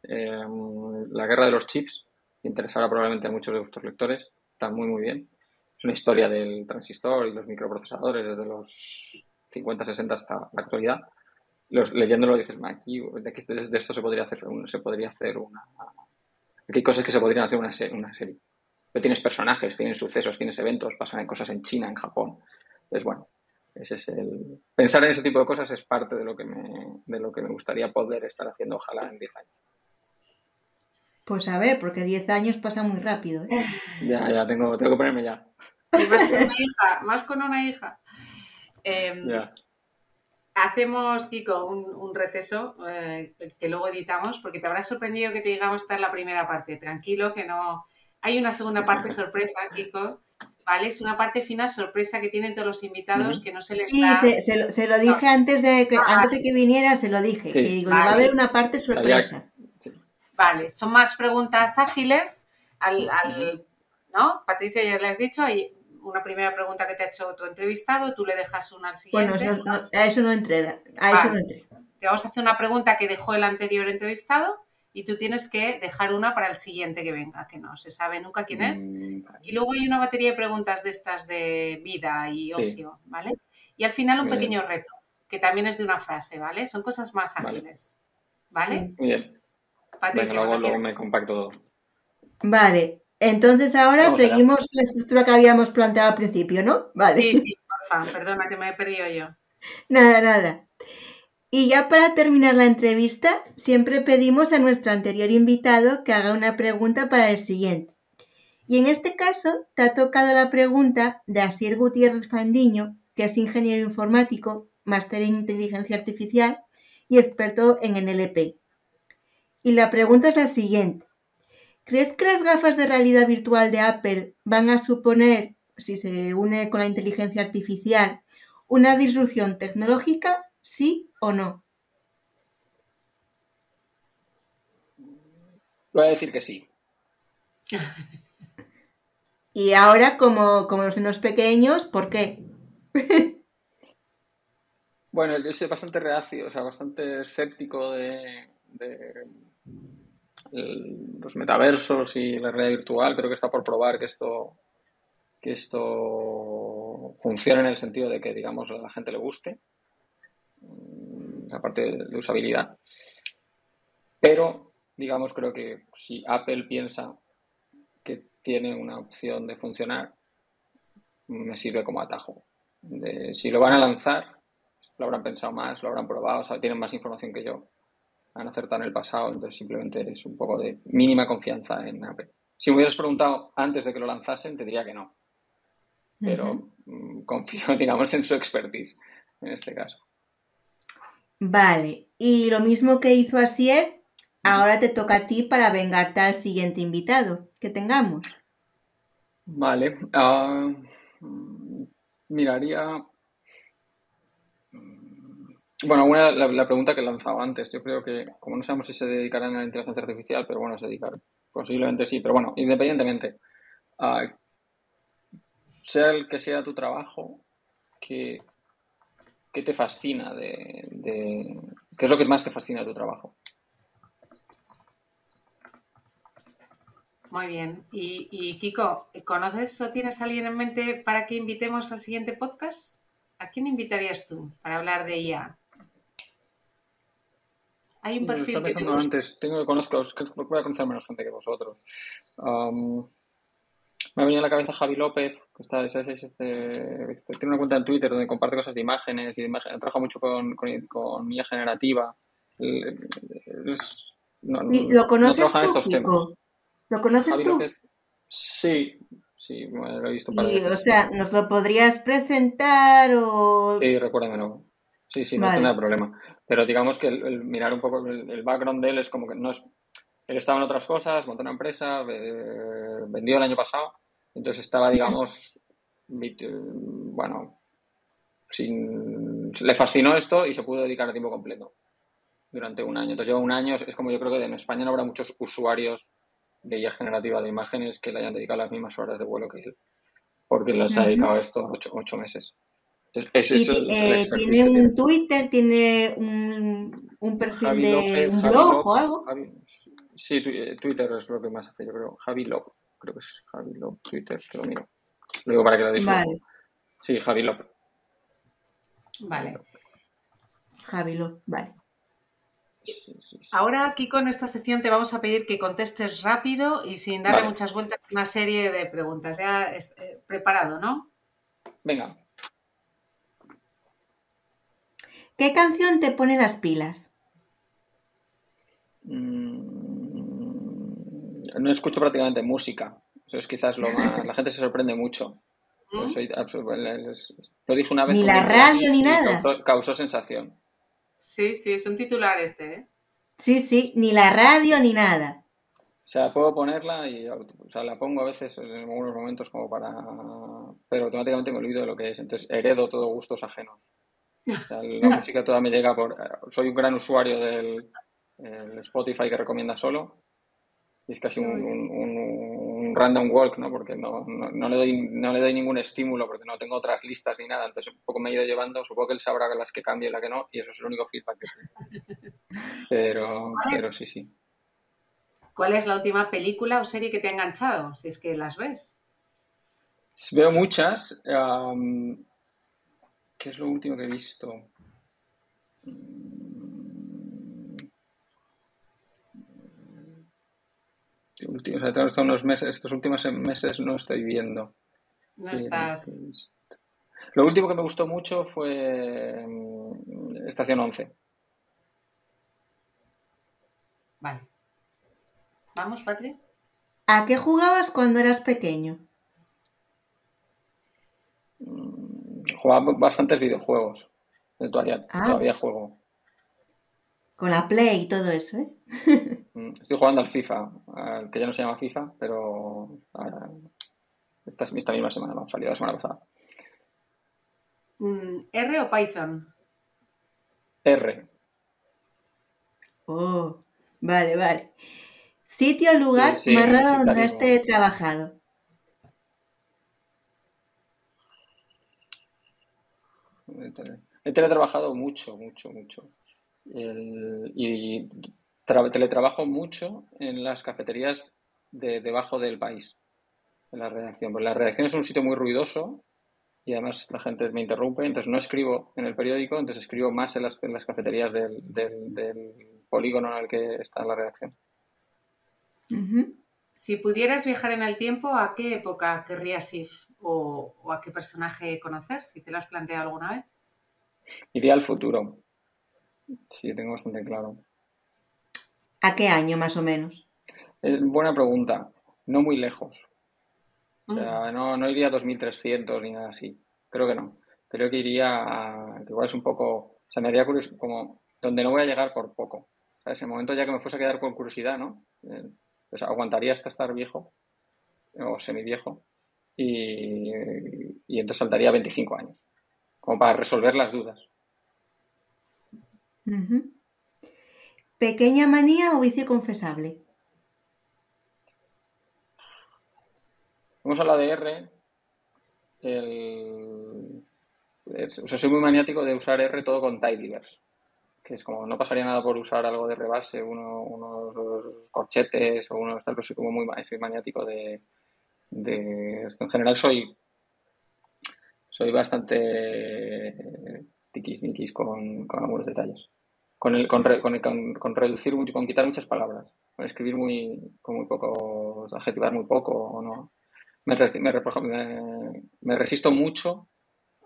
eh, La guerra de los chips, interesará probablemente a muchos de vuestros lectores, está muy, muy bien una historia del transistor y los microprocesadores desde los 50, 60 hasta la actualidad. Los, leyéndolo dices, aquí de, esto se podría hacer, se podría hacer una... Aquí hay cosas que se podrían hacer una, una serie. Pero tienes personajes, tienes sucesos, tienes eventos, pasan cosas en China, en Japón. Entonces, bueno, ese es el... Pensar en ese tipo de cosas es parte de lo que me, de lo que me gustaría poder estar haciendo, ojalá, en 10 años. Pues a ver, porque 10 años pasa muy rápido. ¿eh? Ya, ya, tengo, tengo que ponerme ya más con una hija, más con una hija. Em, hacemos, Kiko, un, receso eh, que luego editamos, porque te habrá sorprendido que te digamos esta es la primera parte. Tranquilo, que no. Hay una segunda parte sorpresa, Kiko. ¿Vale? Es una parte final sorpresa que tienen todos los invitados que no se les sí, se, lo, dije antes, de que, antes de que viniera, se lo dije. Que digo, va a haber una parte sorpresa. Vale, son más preguntas ágiles. Al, al, ¿No? Patricia, ya le has dicho, hay una primera pregunta que te ha hecho tu entrevistado, tú le dejas una al siguiente. Bueno, a eso no entré. A eso no entré. Te vamos a hacer una pregunta que dejó el anterior entrevistado y tú tienes que dejar una para el siguiente que venga, que no se sabe nunca quién es. Mm, y luego hay una batería de preguntas de estas de vida y ocio, ¿vale? Y al final un pequeño reto, que también es de una frase, ¿vale? Son cosas más ágiles, ¿vale? Muy bien. luego, me compacto todo. Vale, entonces ahora seguimos la estructura que habíamos planteado al principio, ¿no? Vale. Sí, sí, porfa, perdona que me he perdido yo. Nada, nada. Y ya para terminar la entrevista, siempre pedimos a nuestro anterior invitado que haga una pregunta para el siguiente. Y en este caso te ha tocado la pregunta de Asier Gutiérrez Fandiño, que es ingeniero informático, máster en inteligencia artificial y experto en NLP. Y la pregunta es la siguiente. ¿Crees que las gafas de realidad virtual de Apple van a suponer, si se une con la inteligencia artificial, una disrupción tecnológica, sí o no? Voy a decir que sí. y ahora, como, como los niños pequeños, ¿por qué? bueno, yo soy bastante reacio, o sea, bastante escéptico de los metaversos y la realidad virtual, creo que está por probar que esto, que esto funcione en el sentido de que, digamos, a la gente le guste, la parte de usabilidad. Pero, digamos, creo que si Apple piensa que tiene una opción de funcionar, me sirve como atajo. si lo van a lanzar, lo habrán pensado más, lo habrán probado, o sea, tienen más información que yo han acertado en el pasado, entonces simplemente es un poco de mínima confianza en Apple. Si me hubieras preguntado antes de que lo lanzasen, te diría que no. Pero mm, confío, digamos, en su expertise en este caso. Vale, y lo mismo que hizo Asier, ahora te toca a ti para vengarte al siguiente invitado que tengamos. Vale, ah, miraría bueno, una, la, pregunta que he lanzado antes, yo creo que, como no sabemos si se dedicarán a la inteligencia artificial, pero bueno, se dedicarán. Posiblemente sí, pero bueno, independientemente, uh, sea el que sea tu trabajo, ¿qué, te fascina de, ¿Qué es lo que más te fascina de tu trabajo? Muy bien. Y, y Kiko, ¿conoces o tienes a alguien en mente para que invitemos al siguiente podcast? ¿A quién invitarías tú para hablar de IA? Hay un perfil que te antes, tengo que conozco, voy a conocer menos gente que vosotros. Me ha venido a la cabeza Javi López, que está, este, tiene una cuenta en Twitter donde comparte cosas de imágenes y de trabaja mucho con, con, con IA generativa. ¿Lo conoces no estos temas. ¿Lo conoces Javi tú? López, sí, sí, lo he visto para y, O sea, ¿nos lo podrías presentar o...? Sí, recuérdamelo. Sí, sí, no vale. tiene problema. Pero digamos que el, mirar un poco el, background de él es como que no es. Él estaba en otras cosas, montó una empresa, vendió el año pasado, entonces estaba, digamos, bueno, sin, le fascinó esto y se pudo dedicar a tiempo completo durante un año. Entonces lleva un año, es como yo creo que en España no habrá muchos usuarios de IA generativa de imágenes que le hayan dedicado las mismas horas de vuelo que él, porque les ha dedicado esto ocho, ocho meses. Eh, ¿Tiene un Twitter? ¿Tiene un, perfil de un blog o algo? Sí, eh, Twitter es lo que más hace, yo creo. Javi Lop, creo que es Javi Lop, Twitter, te lo miro. Lo digo para que lo digas. Vale. Sí, Javi Lop. Vale. Javi Lop, vale. Ahora aquí con esta sección te vamos a pedir que contestes rápido y sin darle muchas vueltas una serie de preguntas. Ya es, eh, preparado, ¿no? Venga. ¿Qué canción te pone las pilas? Mm, no escucho prácticamente música. Eso es quizás lo más. La gente se sorprende mucho. ¿Mm? Soy, lo dije una vez. Ni la radio ni nada. Causó, sensación. Sí, sí, es un titular este, ¿eh? Sí, sí, ni la radio ni nada. O sea, puedo ponerla y o sea, la pongo a veces en algunos momentos como para... Pero automáticamente me olvido de lo que es. Entonces heredo todo gustos ajenos. la música toda me llega por... Soy un gran usuario del Spotify que recomienda solo. Es casi un, random walk, ¿no? Porque no, no, le doy, no le doy ningún estímulo porque no tengo otras listas ni nada. Entonces un poco me he ido llevando. Supongo que él sabrá las que cambio y la que no. Y eso es el único feedback que tengo. Pero, pero sí, sí. ¿Cuál es la última película o serie que te ha enganchado? Si es que las ves. Veo muchas. ¿Qué es lo último que he visto? Estos, unos meses, estos últimos meses no estoy viendo. No estás. Lo último que me gustó mucho fue mm, Estación 11. Vale. ¿Vamos, Patri? ¿A qué jugabas cuando eras pequeño? Mm, jugaba bastantes videojuegos. Todavía, ah. todavía juego. Con la Play y todo eso, ¿eh? Estoy jugando al FIFA, que ya no se llama FIFA, pero esta, esta misma semana, ha salido la semana pasada. Mm, ¿R o Python? R. Oh, vale, vale. Sitio o lugar más raro donde has trabajado. He teletrabajado mucho, mucho, mucho. y teletrabajo mucho en las cafeterías de debajo del país, en la redacción. Porque la redacción es un sitio muy ruidoso y además la gente me interrumpe, entonces no escribo en el periódico, entonces escribo más en las, en las cafeterías del, polígono en el que está la redacción. Si pudieras viajar en el tiempo, ¿a qué época querrías ir? O, ¿O, a qué personaje conocer? Si te lo has planteado alguna vez. Iría al futuro. Sí, tengo bastante claro. ¿A qué año más o menos? Eh, buena pregunta. No muy lejos. O sea, no, no iría a 2300 ni nada así. Creo que no. Creo que iría a. igual es un poco. O sea, me haría curioso. Como donde no voy a llegar por poco. O sea, ese momento ya que me fuese a quedar con curiosidad, ¿no? Eh, pues aguantaría hasta estar viejo. O semiviejo. Y, y entonces saltaría 25 años. Como para resolver las dudas. ¿Pequeña manía o vicio confesable? Vamos a la de R. o sea, soy muy maniático de usar R todo con tidyverse. Que es como, no pasaría nada por usar algo de rebase, uno, unos corchetes o unos tal, pero soy como muy soy maniático de. En general soy soy bastante tiquismiquis con, con algunos detalles con, el, con, con, con, reducir, con quitar muchas palabras, con escribir muy, con muy poco, adjetivar muy poco o no. Me, me, me, resisto mucho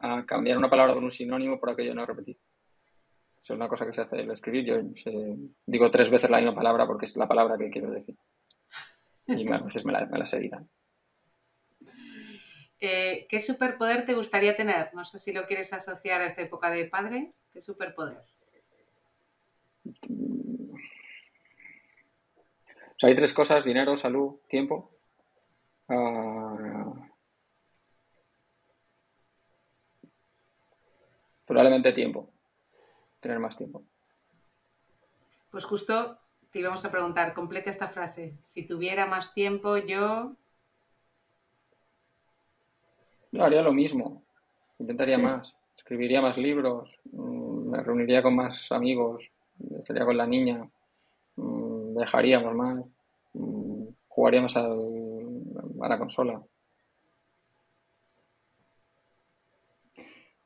a cambiar una palabra por un sinónimo por aquello no repetir. Eso es una cosa que se hace al escribir. Yo digo tres veces la misma palabra porque es la palabra que quiero decir. Y a veces me la, me la. Eh, ¿Qué superpoder te gustaría tener? No sé si lo quieres asociar a esta época de padre. ¿Qué superpoder? Hay tres cosas, dinero, salud, tiempo. Ah, probablemente tiempo. Tener más tiempo. Pues justo te íbamos a preguntar, completa esta frase. Si tuviera más tiempo, yo... haría lo mismo. Intentaría más. Escribiría más libros. Mm, me reuniría con más amigos. Estaría con la niña dejaríamos más, mm, jugaríamos a la consola.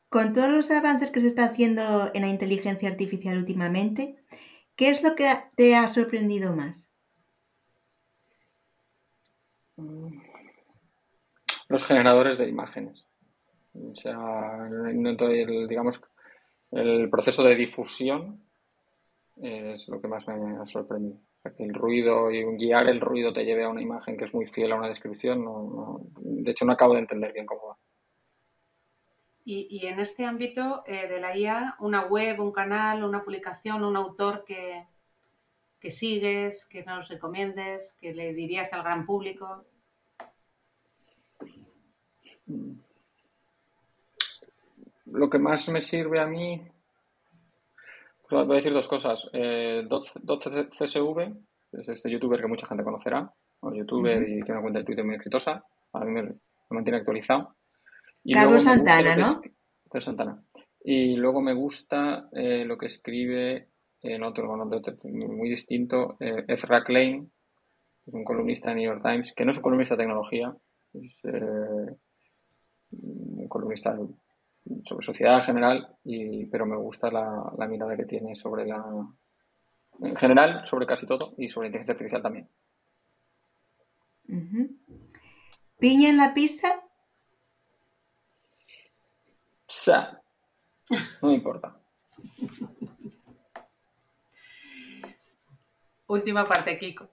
Con todos los avances que se está haciendo en la inteligencia artificial últimamente, ¿qué es lo que te ha sorprendido más? Los generadores de imágenes. O sea, digamos, el proceso de difusión es lo que más me ha sorprendido que el ruido y guiar el ruido te lleve a una imagen que es muy fiel a una descripción, no, de hecho no acabo de entender bien cómo va. Y, en este ámbito eh, de la IA, una web, un canal, una publicación, un autor que, que sigues, que nos recomiendes, que le dirías al gran público. Lo que más me sirve a mí, voy a decir dos cosas. Eh, CSV, es este youtuber que mucha gente conocerá, un youtuber y tiene una cuenta de Twitter muy exitosa, a mí me, mantiene actualizado. Carlos Santana, ¿no? Carlos Santana. Y luego me gusta eh, lo que escribe en otro, muy distinto, eh, Ezra Klein, es un columnista de New York Times, que no es un columnista de tecnología, es eh, un columnista sobre sociedad en general, y, pero me gusta la, la mirada que tiene sobre la, en general, sobre casi todo, y sobre inteligencia artificial también. ¿Piña en la pizza? no me importa. Última parte, Kiko.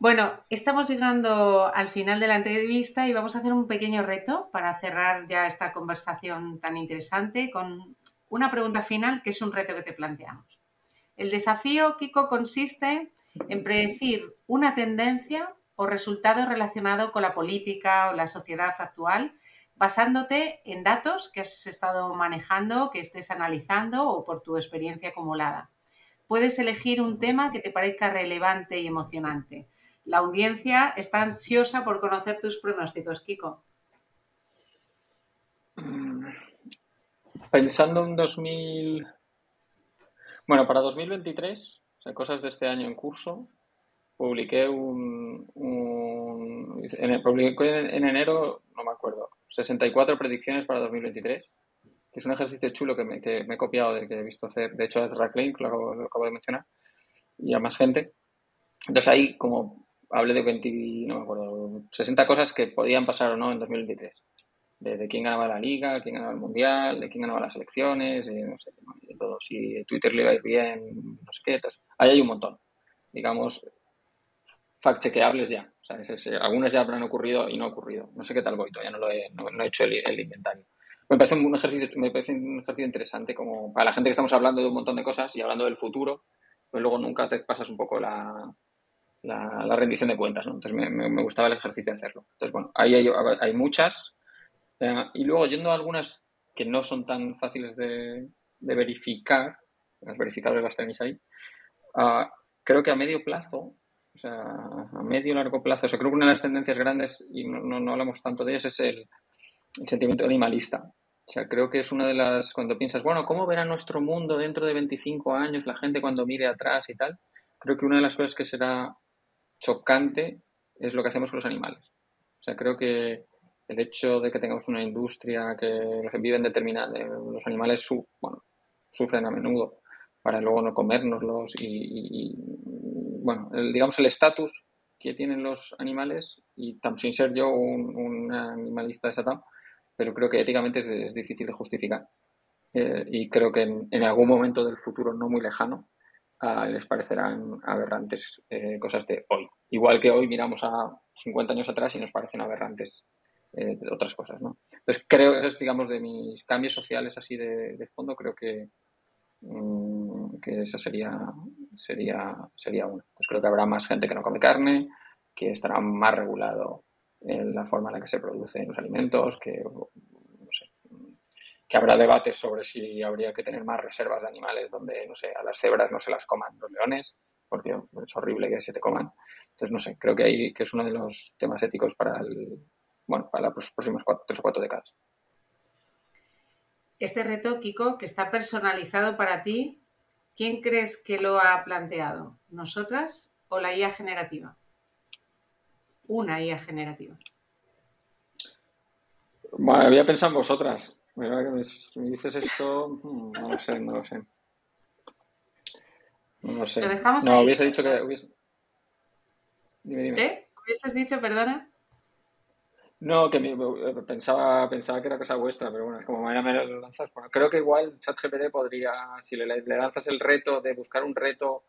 Bueno, estamos llegando al final de la entrevista y vamos a hacer un pequeño reto para cerrar ya esta conversación tan interesante con una pregunta final que es un reto que te planteamos. El desafío, Kiko, consiste en predecir una tendencia o resultado relacionado con la política o la sociedad actual, basándote en datos que has estado manejando, que estés analizando o por tu experiencia acumulada. Puedes elegir un tema que te parezca relevante y emocionante. La audiencia está ansiosa por conocer tus pronósticos, Kiko. Pensando en 2000, bueno, para 2023, o sea, cosas de este año en curso, publiqué un, en, en, enero, no me acuerdo, 64 predicciones para 2023, que es un ejercicio chulo que me, he copiado del que he visto hacer, de hecho, Ezra Klein, que lo, acabo de mencionar, y a más gente. Entonces ahí como hablé de 20, no me acuerdo, 60 cosas que podían pasar o no en 2023 de, quién ganaba la liga, quién ganaba el mundial, de quién ganaba las elecciones, no sé, de todo. Si Twitter le iba a ir bien, no sé qué. Entonces, ahí hay un montón. Digamos, fact-chequeables ya. O sea, algunas ya habrán ocurrido y no ha ocurrido. No sé qué tal voy, todavía no lo he, no, he hecho el, inventario. Me parece un ejercicio, me parece un ejercicio interesante como para la gente que estamos hablando de un montón de cosas y hablando del futuro, pues luego nunca te pasas un poco la, la, rendición de cuentas, ¿no? Entonces me, me, gustaba el ejercicio de hacerlo. Entonces, bueno, ahí hay, hay muchas eh, y luego, yendo a algunas que no son tan fáciles de, verificar, las verificables las tenéis ahí, ah, creo que a medio plazo, o sea, a medio y largo plazo, o sea, creo que una de las tendencias grandes, y no, no, hablamos tanto de ellas, es el, sentimiento animalista. O sea, creo que es una de las, cuando piensas, bueno, ¿cómo verá nuestro mundo dentro de 25 años la gente cuando mire atrás y tal? Creo que una de las cosas que será chocante es lo que hacemos con los animales. O sea, creo que el hecho de que tengamos una industria que los viven determinada, los animales sufren a menudo para luego no comérnoslos y, bueno, digamos el estatus que tienen los animales y sin ser yo un, animalista desatado, pero creo que éticamente es, difícil de justificar. Eh, y creo que en, algún momento del futuro no muy lejano ah, les parecerán aberrantes eh, cosas de hoy. Igual que hoy miramos a 50 años atrás y nos parecen aberrantes eh, de otras cosas, ¿no? Entonces creo, eso es, digamos, de mis cambios sociales así de, fondo, creo que, mm, que esa sería, sería, sería una. Pues creo que habrá más gente que no come carne, que estará más regulado en la forma en la que se producen los alimentos, que, que habrá debates sobre si habría que tener más reservas de animales donde, no sé, a las cebras no se las coman los leones, porque es horrible que se te coman. Entonces, no sé, creo que ahí que es uno de los temas éticos para el, bueno, para las próximas tres o cuatro décadas. Este reto, Kiko, que está personalizado para ti, ¿quién crees que lo ha planteado? ¿Nosotras o la IA generativa? Una IA generativa. Bueno, había pensado en vosotras. Si me dices esto, mm, no lo sé, no lo sé. No lo sé. ¿Lo dejamos no, hubiese dicho que. Dime, dime. ¿Eh? ¿Hubieses dicho, perdona? No, que pensaba, pensaba que era cosa vuestra, pero bueno, como mañana me lo lanzas. Bueno, creo que igual ChatGPT podría, si le, lanzas el reto de buscar un reto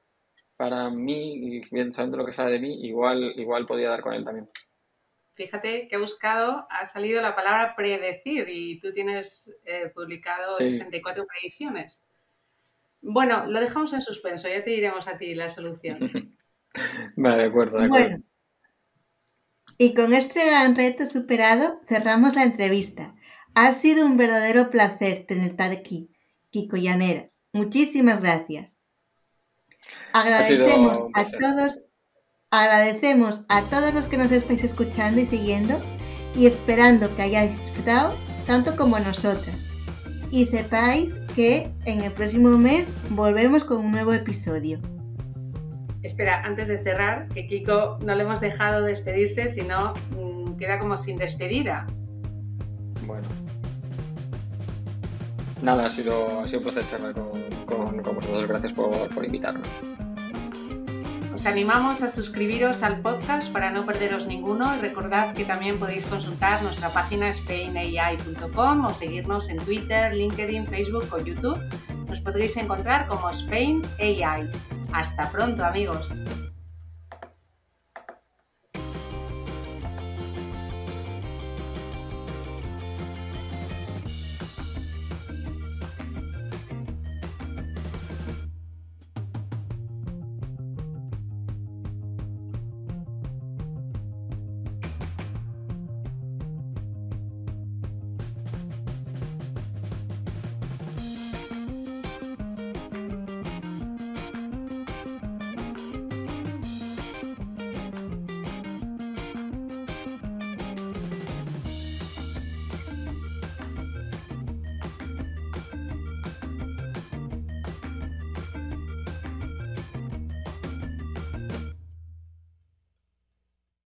para mí, y bien sabiendo lo que sabe de mí, igual, igual podría dar con él también. Fíjate que ha buscado, ha salido la palabra predecir y tú tienes eh, publicado 64 predicciones. Bueno, lo dejamos en suspenso, ya te diremos a ti la solución. vale, de acuerdo, de acuerdo. Bueno, y con este gran reto superado, cerramos la entrevista. Ha sido un verdadero placer tenerte aquí, Kiko Llaneras. Muchísimas gracias. Agradecemos a todos, agradecemos a todos los que nos estáis escuchando y siguiendo y esperando que hayáis disfrutado tanto como nosotras. Y sepáis que en el próximo mes volvemos con un nuevo episodio. Espera, antes de cerrar, que Kiko no le hemos dejado despedirse, sino mm, queda como sin despedida. Bueno. Nada, ha sido, ha sido un placer charlar con, vosotros. Gracias por, por invitarnos. Os animamos a suscribiros al podcast para no perderos ninguno y recordad que también podéis consultar nuestra página spainai.com o seguirnos en Twitter, LinkedIn, Facebook o YouTube. Nos podréis encontrar como Spain AI. Hasta pronto amigos.